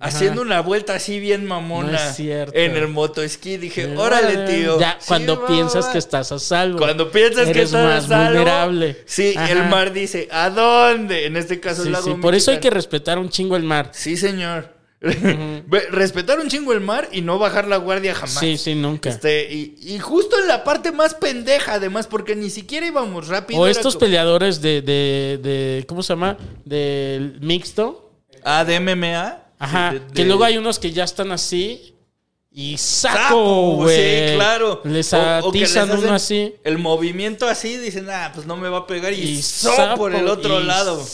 Haciendo una vuelta así bien mamona No es cierto. en el motoesquí. Dije, órale, tío. Ya, Sí, cuando va, piensas va. que estás a salvo. Cuando piensas que estás más a salvo, vulnerable. Sí, Ajá. el mar dice, ¿a dónde? En este caso Sí, el lago sí, Por eso hay que respetar un chingo el mar. Sí, señor. [LAUGHS] Respetar un chingo el mar y no bajar la guardia jamás. Sí, sí, nunca. Este, y, y justo en la parte más pendeja, además, porque ni siquiera íbamos rápido. o estos peleadores de, de, de, ¿cómo se llama? Del mixto. Ah, de MMA. Ajá. De- de- Que luego hay unos que ya están así y saco, güey. Sí, claro. Les O- o que les atizan uno así. El movimiento así, dicen, ah, pues no me va a pegar. Y, Y so sapo, por el otro y lado.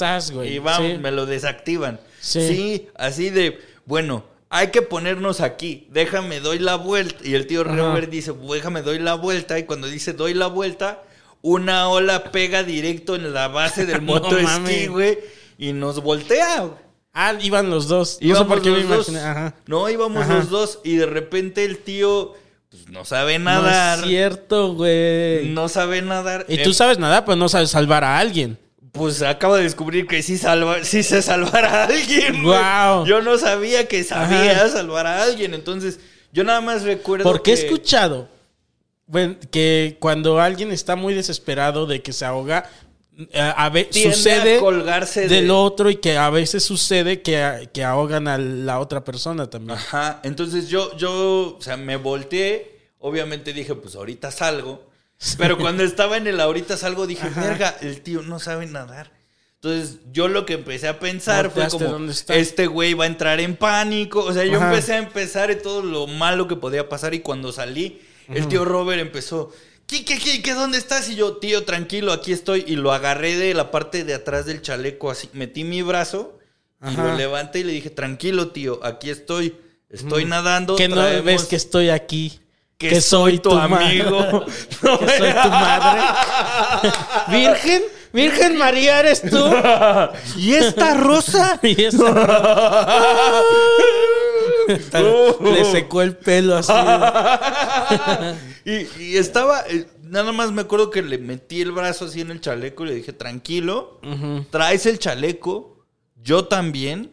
Y vamos, sí. me lo desactivan. Sí. Sí. así de, bueno, hay que ponernos aquí. Déjame, doy la vuelta. Y el tío. Robert dice, déjame, doy la vuelta. Y cuando dice, doy la vuelta, una ola pega directo en la base del [LAUGHS] [LAUGHS] No moto esquí, güey. Y nos voltea. Ah, iban los dos. No sé Íbamos por qué me imaginé. Ajá. No, íbamos Ajá. los dos. Y de repente el tío pues, no sabe No nadar. es cierto, güey. No sabe nadar. Y Eh, tú sabes nada, pero no sabes salvar a alguien. Pues acabo de descubrir que sí, salva, sí sé salvar a alguien. Guau. Yo no sabía que sabía Ajá. salvar a alguien. Entonces, yo nada más recuerdo. Porque he que- escuchado bueno, que cuando alguien está muy desesperado de que se ahoga, eh, a sucede colgarse de- del otro y que a veces sucede que, que ahogan a la otra persona también. Ajá. Entonces yo, yo, o sea, me volteé. Obviamente dije, pues ahorita salgo. Pero cuando estaba en el ahorita salgo, dije, verga, el tío no sabe nadar. Entonces, yo lo que empecé a pensar fue como, este güey va a entrar en pánico. O sea, yo Ajá. empecé a empezar en todo lo malo que podía pasar. Y cuando salí, el tío Robert empezó, ¿qué, qué, qué, qué, dónde estás? Y yo, tío, tranquilo, aquí estoy. Y lo agarré de la parte de atrás del chaleco, así, metí mi brazo y lo levanté y le dije, tranquilo, tío, aquí estoy. Estoy nadando. que no traemos- ves que estoy aquí. Que soy tu amigo. [LAUGHS] que soy tu madre. [LAUGHS] Virgen, Virgen María, ¿eres tú? [LAUGHS] ¿Y esta rosa? Y esa- Le secó el pelo así. y, y estaba, eh, nada más me acuerdo que le metí el brazo así en el chaleco y le dije, tranquilo, traes el chaleco, yo también,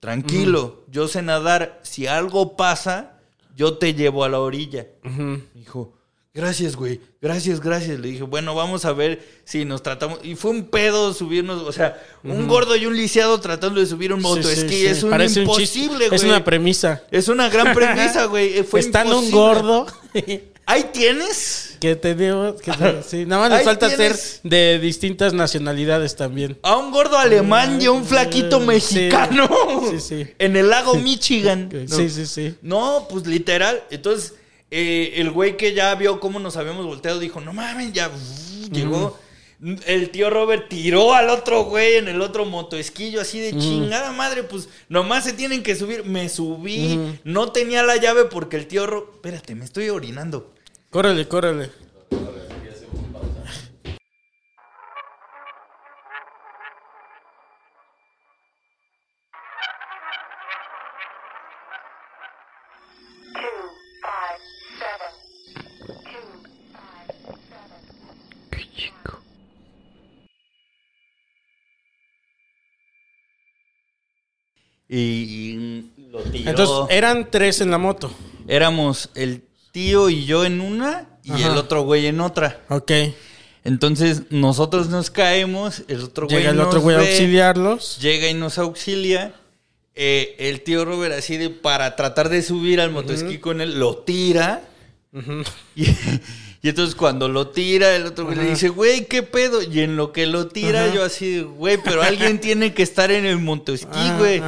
tranquilo, yo sé nadar, si algo pasa, yo te llevo a la orilla. Me dijo, gracias, güey, gracias, gracias. Le dije, bueno, vamos a ver si nos tratamos. Y fue un pedo subirnos, o sea, un gordo y un lisiado tratando de subir un motoesquí. sí, sí. Es un Parece un chiste. imposible, güey. Es una premisa. Es una gran [LAUGHS] premisa, güey. Fue Estando un gordo. [LAUGHS] Ahí tienes Que tenemos. Que te- sí, nada más Ahí falta ser de distintas nacionalidades también. a un gordo alemán y a un flaquito mexicano. Sí, sí. En el lago Michigan. No. Sí, sí, sí. No, pues literal. Entonces, eh, el güey que ya vio cómo nos habíamos volteado dijo, no mames, ya llegó. El tío Robert tiró al otro güey en el otro motoesquillo así de chingada madre, pues nomás se tienen que subir. Me subí, no tenía la llave porque el tío Robert... Espérate, me estoy orinando. Córrele, córrele. Y, y lo tiró. Entonces, eran tres en la moto. Éramos el tío y yo en una y Ajá. el otro güey en otra. Ok. Entonces nosotros nos caemos, el otro güey Llega el otro güey a auxiliarlos. Llega y nos auxilia. Eh, el tío Robert así de para tratar de subir al motoesquí con él, lo tira. [LAUGHS] y, y entonces cuando lo tira, el otro güey le dice, güey, ¿qué pedo? Y en lo que lo tira, yo así, de, güey, pero alguien tiene que estar en el motoesquí, Ajá, güey.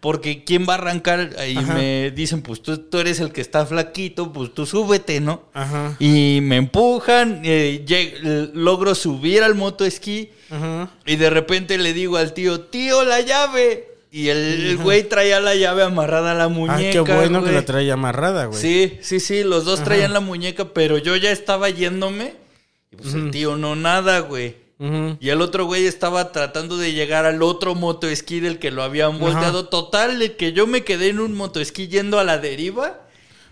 Porque ¿quién va a arrancar? Ajá. me dicen, pues tú, tú eres el que está flaquito, pues tú súbete, ¿no? Ajá. Y me empujan, eh, logro subir al motoesquí Ajá. y de repente le digo al tío, tío, la llave. Y el, güey traía la llave amarrada a la muñeca. Ah, qué bueno que la traía amarrada, güey. Sí, sí, sí, los dos traían la muñeca, pero yo ya estaba yéndome. Y pues el tío no nada, güey. Y el otro güey estaba tratando de llegar al otro motoesquí del que lo habían volteado. Total, de que yo me quedé en un motoesquí yendo a la deriva.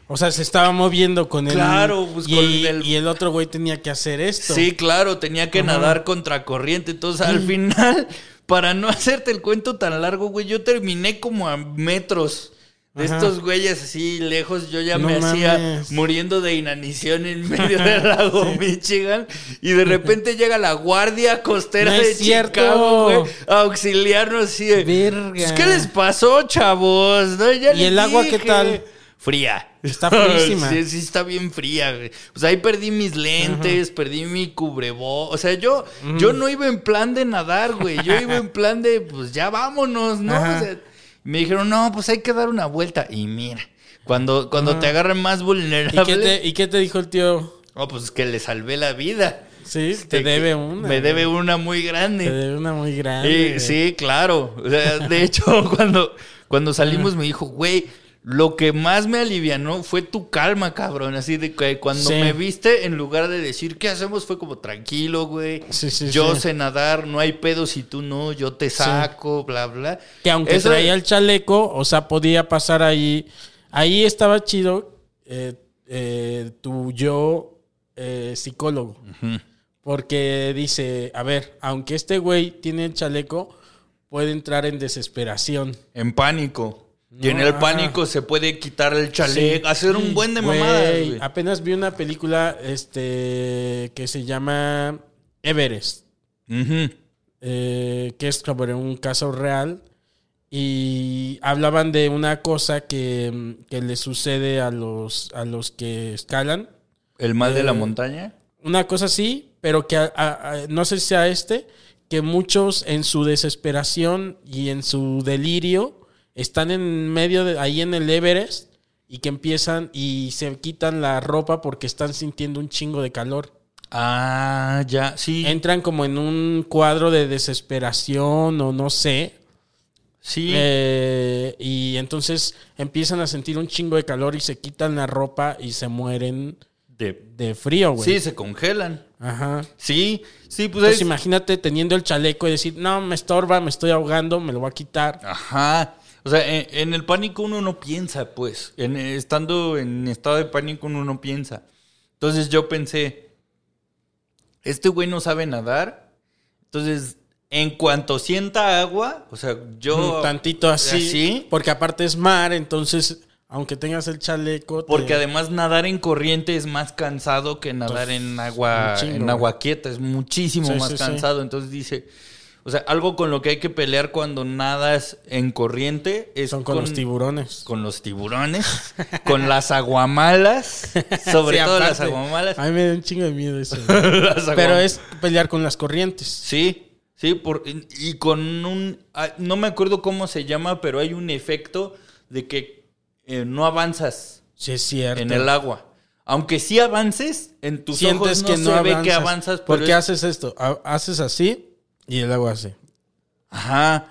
O sea, se estaba moviendo con el. Claro, pues, y, con el- y el otro güey tenía que hacer esto. Sí, claro, tenía que nadar contra corriente. Entonces, al final, [LAUGHS] para no hacerte el cuento tan largo, güey, yo terminé como a metros De Ajá. estos güeyes así lejos, yo ya No me hacía muriendo de inanición en [LAUGHS] medio del lago Michigan. Y de repente llega la guardia costera No de. Chicago, güey, a auxiliarnos así de, Verga. "Pues, ¿Qué les pasó, chavos? No, ya ¿Y el agua qué dije". tal? Fría. Está frísima. [LAUGHS] sí, sí, está bien fría, güey. Pues ahí perdí mis lentes, perdí mi cubrebo. O sea, yo, yo no iba en plan de nadar, güey. Yo iba en plan de, pues ya vámonos, ¿no? Ajá. O sea, me dijeron, no, pues hay que dar una vuelta. Y mira, cuando, cuando te agarran más ¿Y vulnerable. qué, te, ¿Y qué te dijo el tío? Oh, pues que le salvé la vida. Sí, Este, te debe una. Me debe una muy grande. Te debe una muy grande. Sí, claro. O sea, de [LAUGHS] hecho, cuando, cuando salimos me dijo, güey, lo que más me alivianó fue tu calma, cabrón. Así de que cuando Sí. me viste, en lugar de decir, ¿qué hacemos? Fue como, tranquilo, güey. Sí, sí, yo sé nadar, no hay pedo si tú no, yo te saco, bla, bla. Que aunque Eso- traía el chaleco, o sea, podía pasar ahí. Ahí estaba chido eh, eh, tu yo eh, psicólogo. Porque dice, a ver, aunque este güey tiene el chaleco, puede entrar en desesperación. En pánico. Y en No, el ah. pánico se puede quitar el chaleco, Sí. hacer un buen de mamadas, güey. Apenas vi una película este, que se llama Everest. Eh, que es sobre un caso real y hablaban de una cosa que, que le sucede a los, a los que escalan. El mal de la Eh, montaña. Una cosa así, pero que a- a- a- no sé si sea este, que muchos en su desesperación y en su delirio están en medio de ahí en el Everest y que empiezan y se quitan la ropa porque están sintiendo un chingo de calor. Ah, ya, sí. Entran como en un cuadro de desesperación o no sé. sí. Eh, y entonces empiezan a sentir un chingo de calor y se quitan la ropa y se mueren de, de frío, güey. sí, se congelan. Ajá. Sí, sí, pues Entonces es- imagínate teniendo el chaleco y decir, no, me estorba, me estoy ahogando, me lo voy a quitar. Ajá. O sea, en, en el pánico uno no piensa, pues. En, estando en estado de pánico uno no piensa. Entonces yo pensé, este güey no sabe nadar. Entonces, en cuanto sienta agua, o sea, yo... Un tantito así, así, Porque aparte es mar, entonces, aunque tengas el chaleco... te- Porque además nadar en corriente es más cansado que nadar en agua, chingo, en agua quieta. Es muchísimo Sí, más sí, sí. cansado. Entonces dice, o sea, algo con lo que hay que pelear cuando nadas en corriente es son con, los tiburones. con los tiburones, con las aguamalas, [LAUGHS] sobre Sí, todo las aguamalas. A mí me da un chingo de miedo eso. [LAUGHS] Pero es pelear con las corrientes. Sí, sí, por, y con un... ah, No me acuerdo cómo se llama, pero hay un efecto de que eh, no avanzas Sí, es cierto. en el agua. Aunque sí avances, en tus ojos Sientes no que se no ve que avanzas. ¿Por qué es- haces esto? Ha- Haces así y el agua hace. Ajá.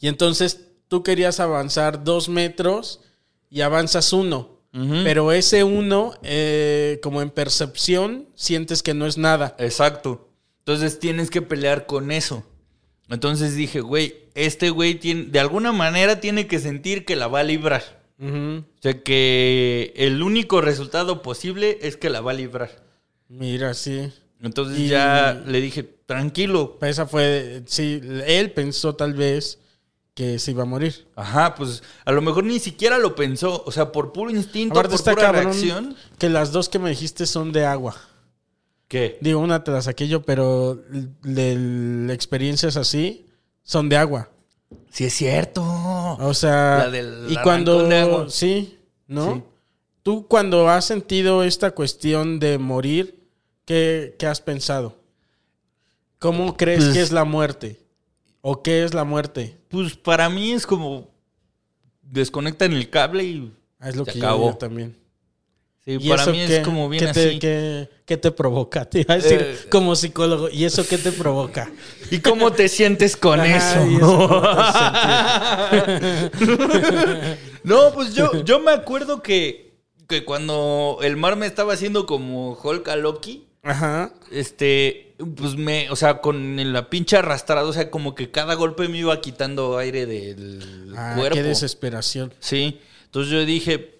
Y entonces tú querías avanzar dos metros y avanzas uno. Pero ese uno, eh, como en percepción, sientes que no es nada. Exacto. Entonces tienes que pelear con eso. Entonces dije, güey, este güey tiene, de alguna manera tiene que sentir que la va a librar. O sea que el único resultado posible es que la va a librar. Mira, sí. Entonces Y- ya le dije, tranquilo. Esa fue, sí, él pensó tal vez que se iba a morir. Ajá, pues a lo mejor ni siquiera lo pensó. O sea, por puro instinto, Aparte por pura cabrón reacción. que las dos que me dijiste son de agua. ¿Qué? Digo, una te la saqué yo, pero de la experiencias así son de agua. Sí es cierto. O sea, La del y arrancón cuando de agua. sí, ¿no? Sí. Tú cuando has sentido esta cuestión de morir, ¿qué, qué has pensado? ¿Cómo crees Pues- que es la muerte? ¿O qué es la muerte? Pues para mí es como desconectan el cable y Ah, Es lo Se que yo acabó. digo también. sí, ¿Y para eso mí qué- es como bien qué te, así. qué- qué te provoca? [LAUGHS] Te iba a decir Eh, como psicólogo. ¿Y eso qué te provoca? [LAUGHS] ¿Y cómo te sientes con Ajá, eso? ¿y eso cómo te [LAUGHS] no, pues yo, yo me acuerdo que, que cuando el mar me estaba haciendo como Hulk a Loki, Ajá. este, pues me, o sea, con la pinche arrastrada, o sea, como que cada golpe me iba quitando aire del Ah, cuerpo. qué desesperación. Sí, entonces yo dije,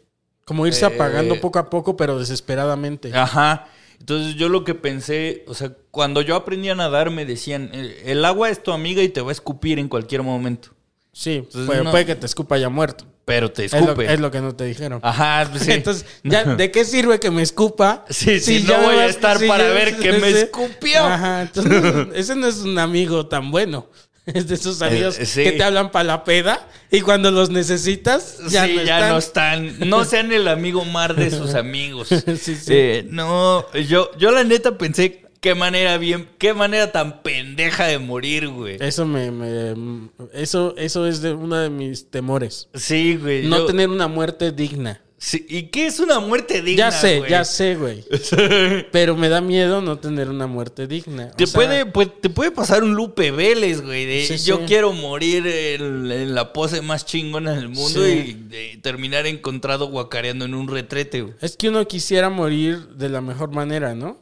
Como irse Eh, apagando poco a poco, pero desesperadamente. Ajá. Entonces yo lo que pensé, o sea, cuando yo aprendí a nadar me decían, el, el agua es tu amiga y te va a escupir en cualquier momento. Sí, Entonces, puede, no. puede que te escupa ya muerto. Pero te Es lo, escupe. es lo que no te dijeron. Ajá, pues sí. [LAUGHS] Entonces, ya, ¿de qué sirve que me escupa? Sí, sí, ya no voy a estar para ver que me escupió. Ajá, entonces ese no es un amigo tan bueno. [LAUGHS] Es de esos amigos Eh, sí. que te hablan para la peda y cuando los necesitas ya sí, no ya están. no están. [LAUGHS] No sean el amigo mar de sus amigos. Sí, sí. Eh, no, yo, yo la neta pensé qué manera bien, qué manera tan pendeja de morir, güey. Eso me, me- eso eso es de uno de mis temores. Sí, güey. No yo- tener una muerte digna. Sí, ¿Y qué es una muerte digna? Ya sé, güey? ya sé, güey. [LAUGHS] Pero me da miedo no tener una muerte digna. O Te, sea, puede, pues, te puede pasar un Lupe Vélez, güey. De Sí, yo sí. quiero morir en, en la pose más chingona del mundo y de terminar encontrado guacareando en un retrete, güey. Es que uno quisiera morir de la mejor manera, ¿no?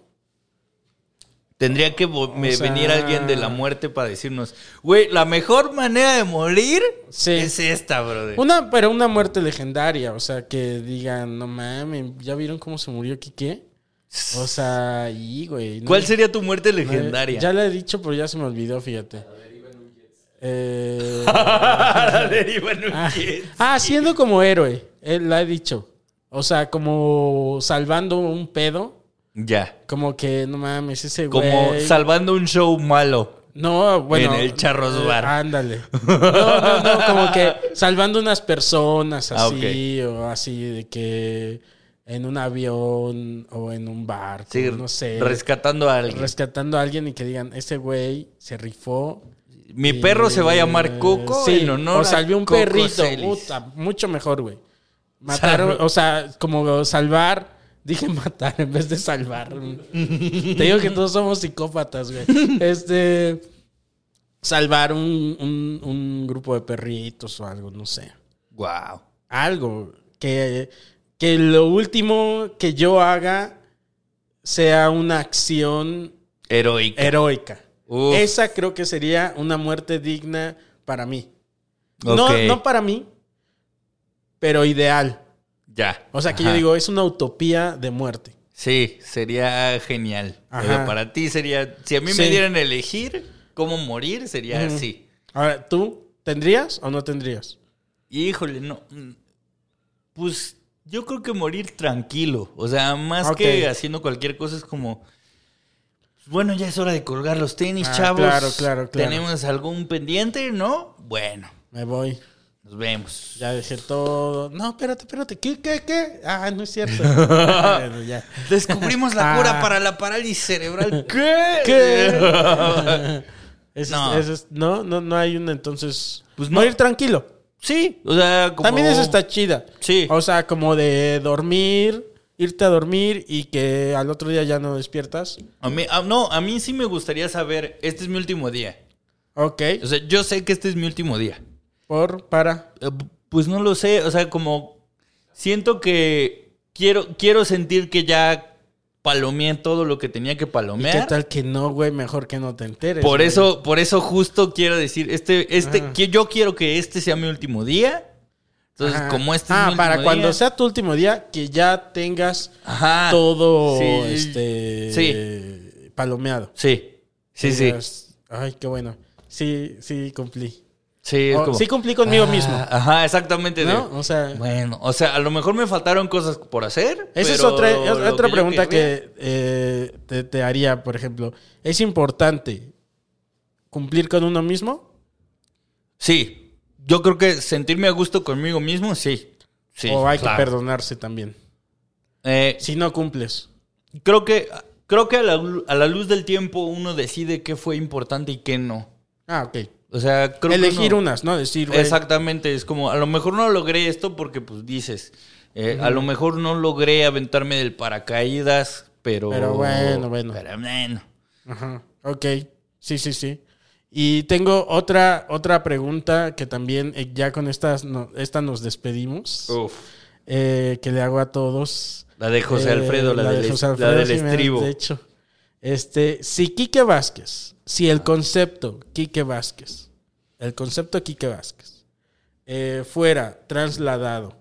Tendría que me- sea- venir alguien de la muerte para decirnos, güey, la mejor manera de morir Sí. es esta, brother. Una, pero una muerte legendaria, o sea, que digan, no mames, ¿ya vieron cómo se murió Quique? O [LAUGHS] sea, y güey. no- ¿Cuál sería tu muerte no, legendaria? Ya la he dicho, pero ya se me olvidó, fíjate. Eh, La deriva en un ah, jet. ah, siendo como héroe, eh, la he dicho. O sea, como salvando un pedo, Ya. como que, no mames, ese güey. Como salvando un show malo. No, bueno. En el Charros eh, Bar. ándale. [LAUGHS] No, no, no, como que salvando unas personas Ah, así, o así, de que en un avión o en un barco, Sí, no sé. rescatando a alguien. rescatando a alguien y que digan, ese güey se rifó. Mi perro se va a llamar Eh, Coco sí, en honor o salvió a un Coco perrito. Puta, mucho mejor, güey. Mataron, o sea, como salvar. Dije matar en vez de salvar. Te digo que todos somos psicópatas, güey. Este. Salvar un, un- un grupo de perritos o algo, no sé. Wow. Algo. Que, que lo último que yo haga sea una acción Heroica. heroica. Uf. Esa creo que sería una muerte digna para mí. No, Ok. no para mí, pero ideal. Ya. O sea, que Ajá. yo digo, es una utopía de muerte. Sí, sería genial. O sea, Ajá. para ti sería. Si a mí Sí. me dieran a elegir cómo morir, sería así. Ahora, ¿tú tendrías o no tendrías? Híjole, no. Pues yo creo que morir tranquilo. O sea, más que haciendo cualquier cosa es como. Bueno, ya es hora de colgar los tenis, Ah, chavos. claro, claro, claro. ¿Tenemos algún pendiente? ¿No? Bueno, Me voy. Nos vemos. Ya dejé todo. No, espérate, espérate. ¿Qué, qué, qué? Ah, no es cierto. [LAUGHS] Bueno, ya. Descubrimos la Ah. cura para la parálisis cerebral. [LAUGHS] ¿Qué? ¿Qué? [LAUGHS] Eso es- No. eso es- no, no, no hay una, entonces. Pues no. Morir tranquilo. Sí, o sea, como... También eso está chida. Sí. O sea, como de dormir, irte a dormir y que al otro día ya no despiertas. A mí, ah, no, a mí sí me gustaría saber, este es mi último día. Ok. O sea, yo sé que este es mi último día. Por, para. Eh, Pues no lo sé, o sea, como siento que quiero, quiero sentir que ya palomeé todo lo que tenía que ¿Y palomear. qué tal que no, güey? Mejor que no te enteres. Por güey. eso, por eso justo quiero decir, este, este, que yo quiero que este sea mi último día. Entonces, Ajá. como este es Ah, mi para cuando día- sea tu último día, que ya tengas Ajá. todo Sí. este Sí. palomeado. Sí, sí, sí. Ay, qué bueno. Sí, sí cumplí. Sí, es O- como- sí cumplí conmigo Ah, mismo. Ajá, exactamente. de- ¿No? O sea, Bueno, o sea, a lo mejor me faltaron cosas por hacer. esa es otra, es otra pregunta que eh, te, te haría, por ejemplo. ¿Es importante cumplir con uno mismo? Sí, yo creo que sentirme a gusto conmigo mismo, sí. Sí, ¿O hay claro. que perdonarse también? Eh, Si no cumples. creo que, creo que a, la, a la luz del tiempo uno decide qué fue importante y qué no. Ah, ok. O sea, creo que Elegir uno- unas, ¿no? Decir, güey, Exactamente, es como, a lo mejor no logré esto porque pues dices, eh, a lo mejor no logré aventarme del paracaídas, pero... Pero bueno, bueno. Pero bueno. Ajá. Ok. Sí, sí, sí. Y tengo otra, otra pregunta que también eh, ya con estas no- esta nos despedimos. Uf. eh, que le hago a todos. La de José Eh, Alfredo, la, del, de José la del estribo. dicho. Este, si Quique Vázquez, si el concepto Quique Vázquez, el concepto Quique Vázquez, eh, fuera trasladado,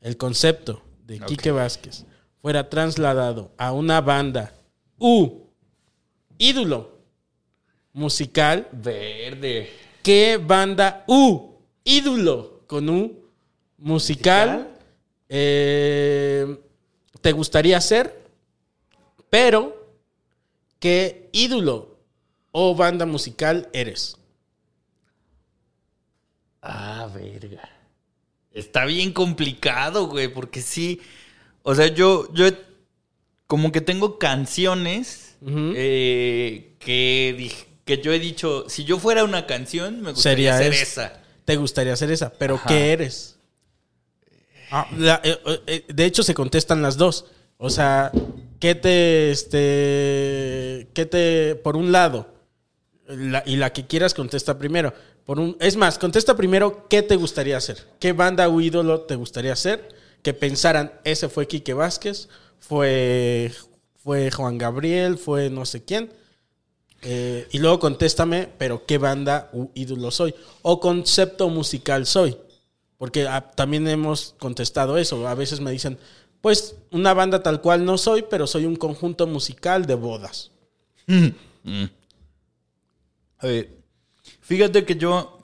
el concepto de Quique Vázquez fuera trasladado a una banda U, ídolo musical, Verde. ¿qué banda U, ídolo con U musical, eh, te gustaría ser, pero qué ídolo o banda musical eres. Ah, verga. Está bien complicado, güey, porque sí. O sea, yo, yo como que tengo canciones eh, que, yo he dicho, si yo fuera una canción, me gustaría ser es- esa. Te gustaría ser esa, pero Ajá. ¿qué eres? Ah, la- eh, eh, de hecho, se contestan las dos. O sea, ¿qué te, este, qué te, por un lado, la- y la que quieras contesta primero. Por un, es más, contesta primero qué te gustaría hacer. ¿Qué banda o ídolo te gustaría hacer? Que pensaran, ese fue Quique Vázquez, fue, fue Juan Gabriel, fue no sé quién. Eh, y luego contéstame, pero ¿qué banda u ídolo soy? O concepto musical soy. Porque ah, también hemos contestado eso. A veces me dicen, pues una banda tal cual no soy, pero soy un conjunto musical de bodas. A ver, fíjate que yo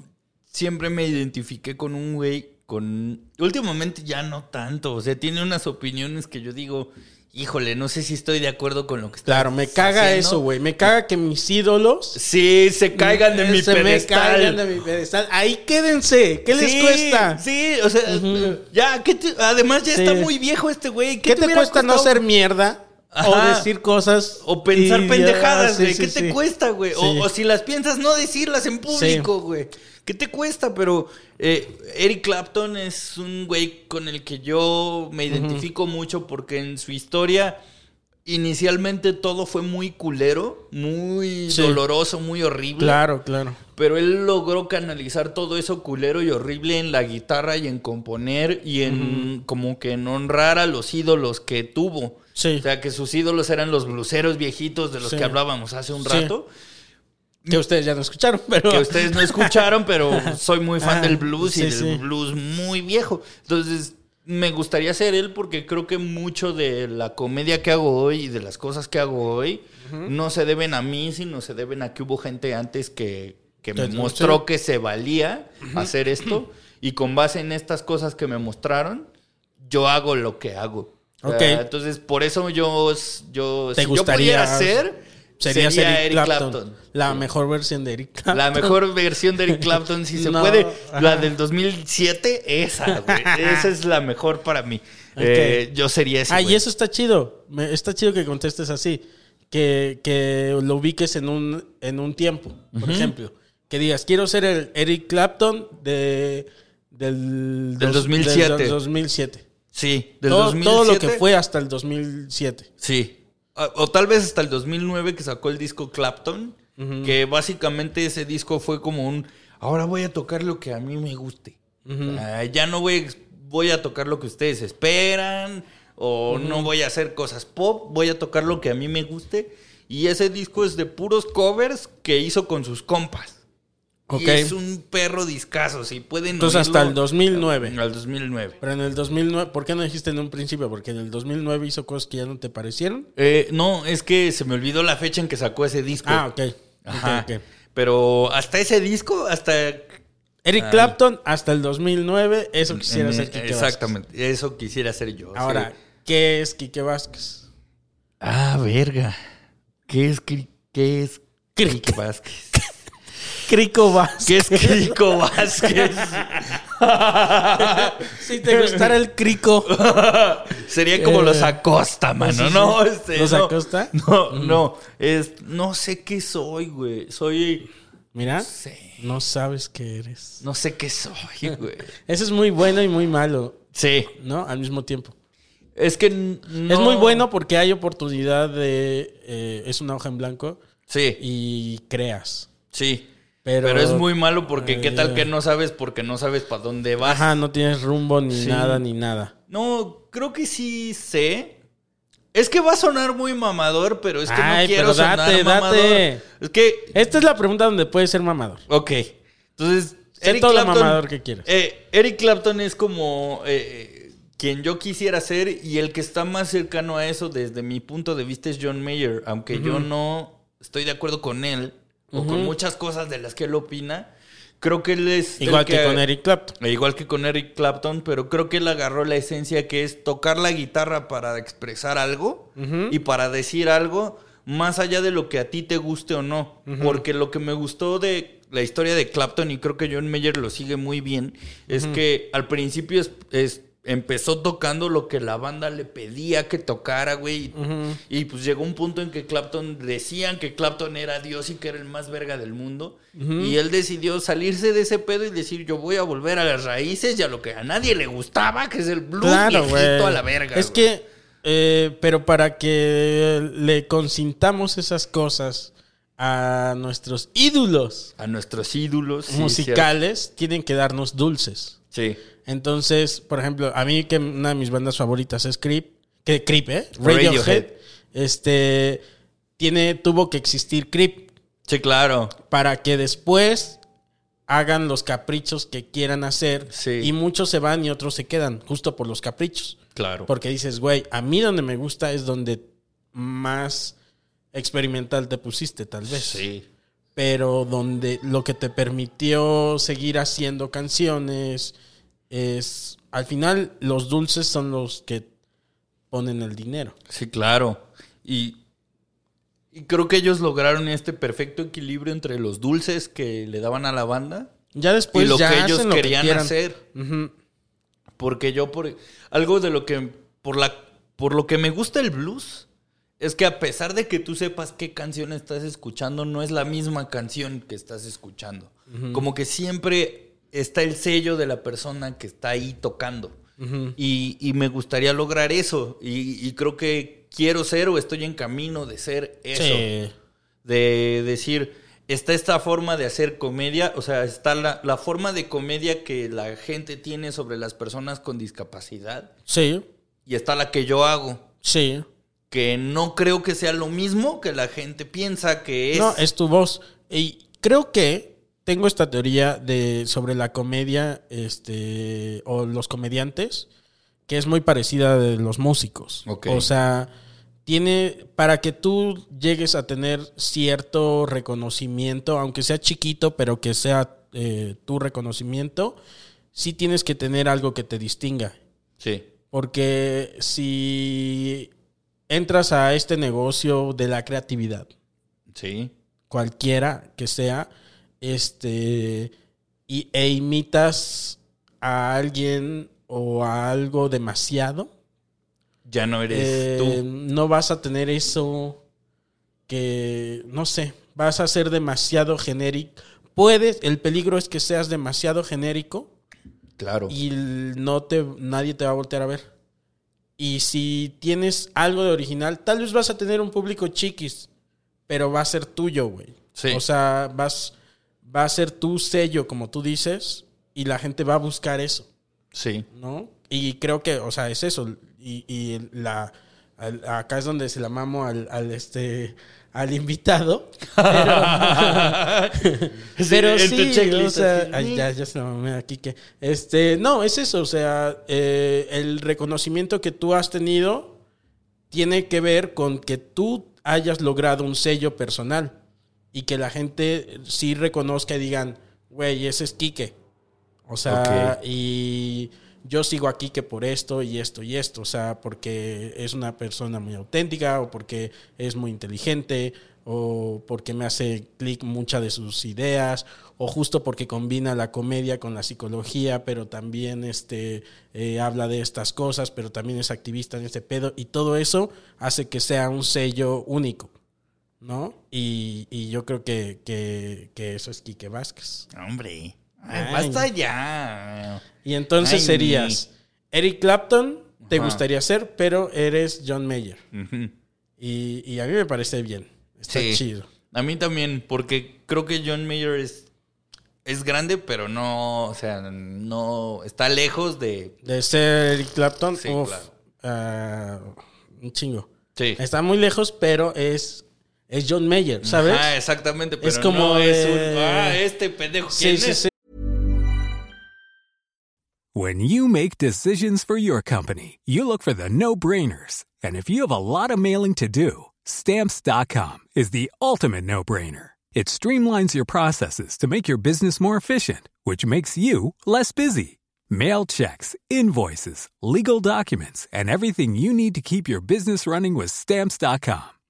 siempre me identifiqué con un güey con... Últimamente ya no tanto, o sea, tiene unas opiniones que yo digo, híjole, no sé si estoy de acuerdo con lo que está Claro, me caga haciendo". eso, güey. Me caga que mis ídolos Sí, se caigan de mi se me pedestal. caigan de mi pedestal. Ahí quédense. ¿Qué les cuesta? Sí, o sea, ya, ¿qué te- además ya Sí. está muy viejo este güey. ¿Qué, te cuesta no ser mierda? O decir cosas. O pensar pendejadas, güey. sí, ¿Qué te sí. cuesta, güey? O- si las piensas, no decirlas en público, güey. ¿Qué te cuesta? Pero eh, Eric Clapton es un güey con el que yo me identifico mucho porque en su historia inicialmente todo fue muy culero, muy doloroso, muy horrible. Claro, claro. Pero él logró canalizar todo eso culero y horrible en la guitarra y en componer y en como que en honrar a los ídolos que tuvo. Sí. O sea, que sus ídolos eran los bluseros viejitos de los Sí. que hablábamos hace un Sí. rato. Que ustedes ya no escucharon, [LAUGHS] pero. Que ustedes no escucharon, pero soy muy fan Ah, del blues y del sí. blues muy viejo. Entonces, me gustaría ser él porque creo que mucho de la comedia que hago hoy y de las cosas que hago hoy no se deben a mí, sino se deben a que hubo gente antes que, que me mostró que se valía hacer esto. Y con base en estas cosas que me mostraron, yo hago lo que hago. O sea, Ok. entonces, por eso yo, yo ¿Te si gustaría yo pudiera ser, Sería, sería, Eric, Clapton. Clapton. La mejor versión de Eric Clapton. La mejor versión de Eric Clapton, si se [LAUGHS] No, puede. La del 2007, esa, güey. [LAUGHS] Esa es la mejor para mí. Eh, yo sería ese. Ah, güey. y eso está chido. Me- está chido que contestes así. Que, que lo ubiques en un, en un tiempo, por ejemplo. Que digas, quiero ser el Eric Clapton de, del, Del dos- 2007. del 2007. Sí, del todo, 2007. todo lo que fue hasta el 2007. Sí. O, o tal vez hasta el 2009 que sacó el disco Clapton. Que básicamente ese disco fue como un. Ahora voy a tocar lo que a mí me guste. Ah, ya no voy, voy a tocar lo que ustedes esperan. O no voy a hacer cosas pop. Voy a tocar lo que a mí me guste. Y ese disco es de puros covers que hizo con sus compas. Y es un perro discazo. Si pueden Entonces hasta el 2009. Al 2009. Pero en el 2009, ¿por qué no dijiste en un principio? Porque en el 2009 hizo cosas que ya no te parecieron. Eh, no, es que se me olvidó la fecha en que sacó ese disco. Ah, ok. Ajá. Pero hasta ese disco, hasta. Eric Ah. Clapton hasta el 2009, eso quisiera en- Quique Exactamente, eso quisiera ser yo. Ahora, sí. ¿qué es Quique Vázquez? Ah, verga. ¿Qué es, qué es Crico Vázquez? Crico Vázquez. ¿Qué es Crico Vázquez? [LAUGHS] Si te gustara el crico. [LAUGHS] Sería como Eh, los Acosta, mano. ¿no? Este, ¿Los no, Acosta? No, no. Es, no sé qué soy, güey. Soy. Mira, Sí. no sabes qué eres. No sé qué soy, [LAUGHS] güey. Eso es muy bueno y muy malo, Sí. ¿no? Al mismo tiempo. Es que no- Es muy bueno porque hay oportunidad de... eh, es una hoja en blanco Sí, y creas. sí. Pero, Pero, es muy malo porque qué tal Eh, que no sabes porque no sabes para dónde vas. Ajá, no tienes rumbo ni Sí. nada ni nada. No, creo que sí sé. Es que va a sonar muy mamador, pero es que Ay, no quiero pero sonar mamador. date. Es que, Esta es la pregunta donde puedes ser mamador. ok. Entonces, Sé todo lo mamador que quieras. eh, Eric Clapton es como eh, quien yo quisiera ser y el que está más cercano a eso desde mi punto de vista es John Mayer, aunque yo no estoy de acuerdo con él o con muchas cosas de las que él opina. creo que él es... Igual que, con Eric Clapton. Igual que con Eric Clapton, pero creo que él agarró la esencia que es tocar la guitarra para expresar algo y para decir algo más allá de lo que a ti te guste o no. Porque lo que me gustó de la historia de Clapton, y creo que John Mayer lo sigue muy bien, es que al principio es, es- empezó tocando lo que la banda le pedía que tocara, güey. Y, y, pues llegó un punto en que Clapton decían que Clapton era Dios y que era el más verga del mundo. Y él decidió salirse de ese pedo y decir, yo voy a volver a las raíces y a lo que a nadie le gustaba, que es el blues Claro, viejito a la verga. Es güey. que, eh, pero para que le consintamos esas cosas a nuestros ídolos A nuestros ídolos. sí, musicales, tienen que darnos dulces. Sí. Entonces, por ejemplo, a mí que una de mis bandas favoritas es Creep, que Creep, ¿eh? Radiohead. Radiohead. Este tiene tuvo que existir Creep Sí, claro. para que después hagan los caprichos que quieran hacer Sí. y muchos se van y otros se quedan justo por los caprichos. Claro. Porque dices, güey, a mí donde me gusta es donde más experimental te pusiste, tal vez. Sí. Pero donde lo que te permitió seguir haciendo canciones es, al final, los dulces son los que ponen el dinero. Sí, claro. Y, y creo que ellos lograron este perfecto equilibrio entre los dulces que le daban a la banda Ya después y lo ya que ellos hacen lo que querían hacer. Porque yo por algo de lo que por la por lo que me gusta el blues es que a pesar de que tú sepas qué canción estás escuchando, no es la misma canción que estás escuchando. Como que siempre está el sello de la persona que está ahí tocando. y, y me gustaría lograr eso. Y, y creo que quiero ser o estoy en camino de ser eso. Sí. De decir, está esta forma de hacer comedia, o sea, está la, la forma de comedia que la gente tiene sobre las personas con discapacidad Sí, y está la que yo hago, sí. que no creo que sea lo mismo que la gente piensa que es. No, es tu voz. Y creo que tengo esta teoría de sobre la comedia, este, o los comediantes, que es muy parecida de los músicos. O sea, tiene, para que tú llegues a tener cierto reconocimiento, aunque sea chiquito, pero que sea eh, tu reconocimiento, sí tienes que tener algo que te distinga. Sí, Porque si entras a este negocio de la creatividad, sí, cualquiera que sea, este, y, e imitas a alguien o a algo demasiado, ya no eres eh, tú. no vas a tener eso que, no sé, vas a ser demasiado genérico. Puedes, el peligro es que seas demasiado genérico Claro. y no te, nadie te va a voltear a ver. Y si tienes algo de original, tal vez vas a tener un público chiquis, pero va a ser tuyo, güey. Sí. O sea, vas, va a ser tu sello, como tú dices, y la gente va a buscar eso, Sí. ¿no? Y creo que, o sea, es eso. Y, y la, al- acá es donde se la mamo al, al, este, al invitado. Pero, [LAUGHS] sí, checklist, o sea, así. ay, ya, ya se aquí que, este, no, es eso, o sea, eh, el reconocimiento que tú has tenido tiene que ver con que tú hayas logrado un sello personal y que la gente sí reconozca y digan, güey, ese es Quique. O sea, y yo sigo a Quique por esto y esto y esto. O sea, porque es una persona muy auténtica o porque es muy inteligente o porque me hace clic muchas de sus ideas o justo porque combina la comedia con la psicología, pero también este, eh, habla de estas cosas, pero también es activista en este pedo y todo eso hace que sea un sello único. ¿No? Y, y yo creo que, que, que eso es Quique Vázquez. Hombre. Ay. Basta ya. Y entonces Ay, serías Eric Clapton, te Ajá. gustaría ser, pero eres John Mayer. Y, y a mí me parece bien. Está Sí. chido. A mí también, porque creo que John Mayer es, es grande, pero no, o sea, no, está lejos de... De ser Eric Clapton, Sí, uf, claro. ah, un chingo. Sí. Está muy lejos, pero es, es John Mayer, ¿sabes? Ah, exactamente, pero Es como no es de- un... Ah, este pendejo, ¿quién sí, es? sí. When you make decisions for your company, you look for the no brainers. And if you have a lot of mailing to do, stamps.com is the ultimate no brainer. It streamlines your processes to make your business more efficient, which makes you less busy. Mail checks, invoices, legal documents, and everything you need to keep your business running with Stamps.com.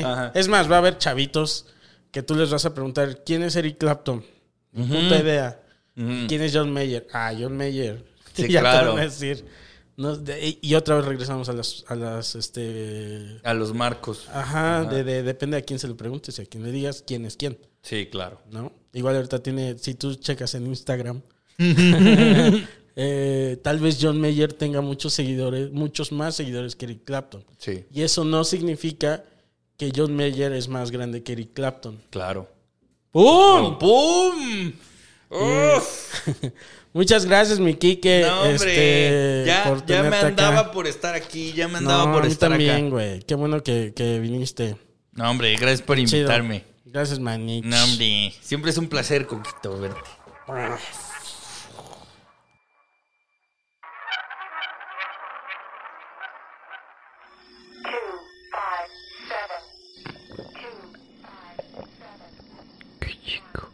Sí. Es más, va a haber chavitos que tú les vas a preguntar quién es Eric Clapton. Puta idea. ¿Quién es John Mayer? Ah, John Mayer. Sí, [LAUGHS] ya te claro. van a decir. No, de- y otra vez regresamos a las, a las este. A los marcos. Ajá, de, de- depende a quién se lo preguntes y a quién le digas quién es quién, Sí, claro. ¿no? Igual ahorita tiene, si tú checas en Instagram, [LAUGHS] eh, tal vez John Mayer tenga muchos seguidores, muchos más seguidores que Eric Clapton. Sí, Y eso no significa que John Mayer es más grande que Eric Clapton. claro. ¡Pum! ¡Pum! ¡Uf! [LAUGHS] Muchas gracias, mi Kike. No, hombre. este, ya por ya me acá. andaba por estar aquí. Ya me andaba No, por a mí estar también, acá. güey. Qué bueno que, que viniste. No, hombre, gracias por Chido. invitarme. Gracias, manich. No, hombre. Siempre es un placer, Coquito, verte. Chico.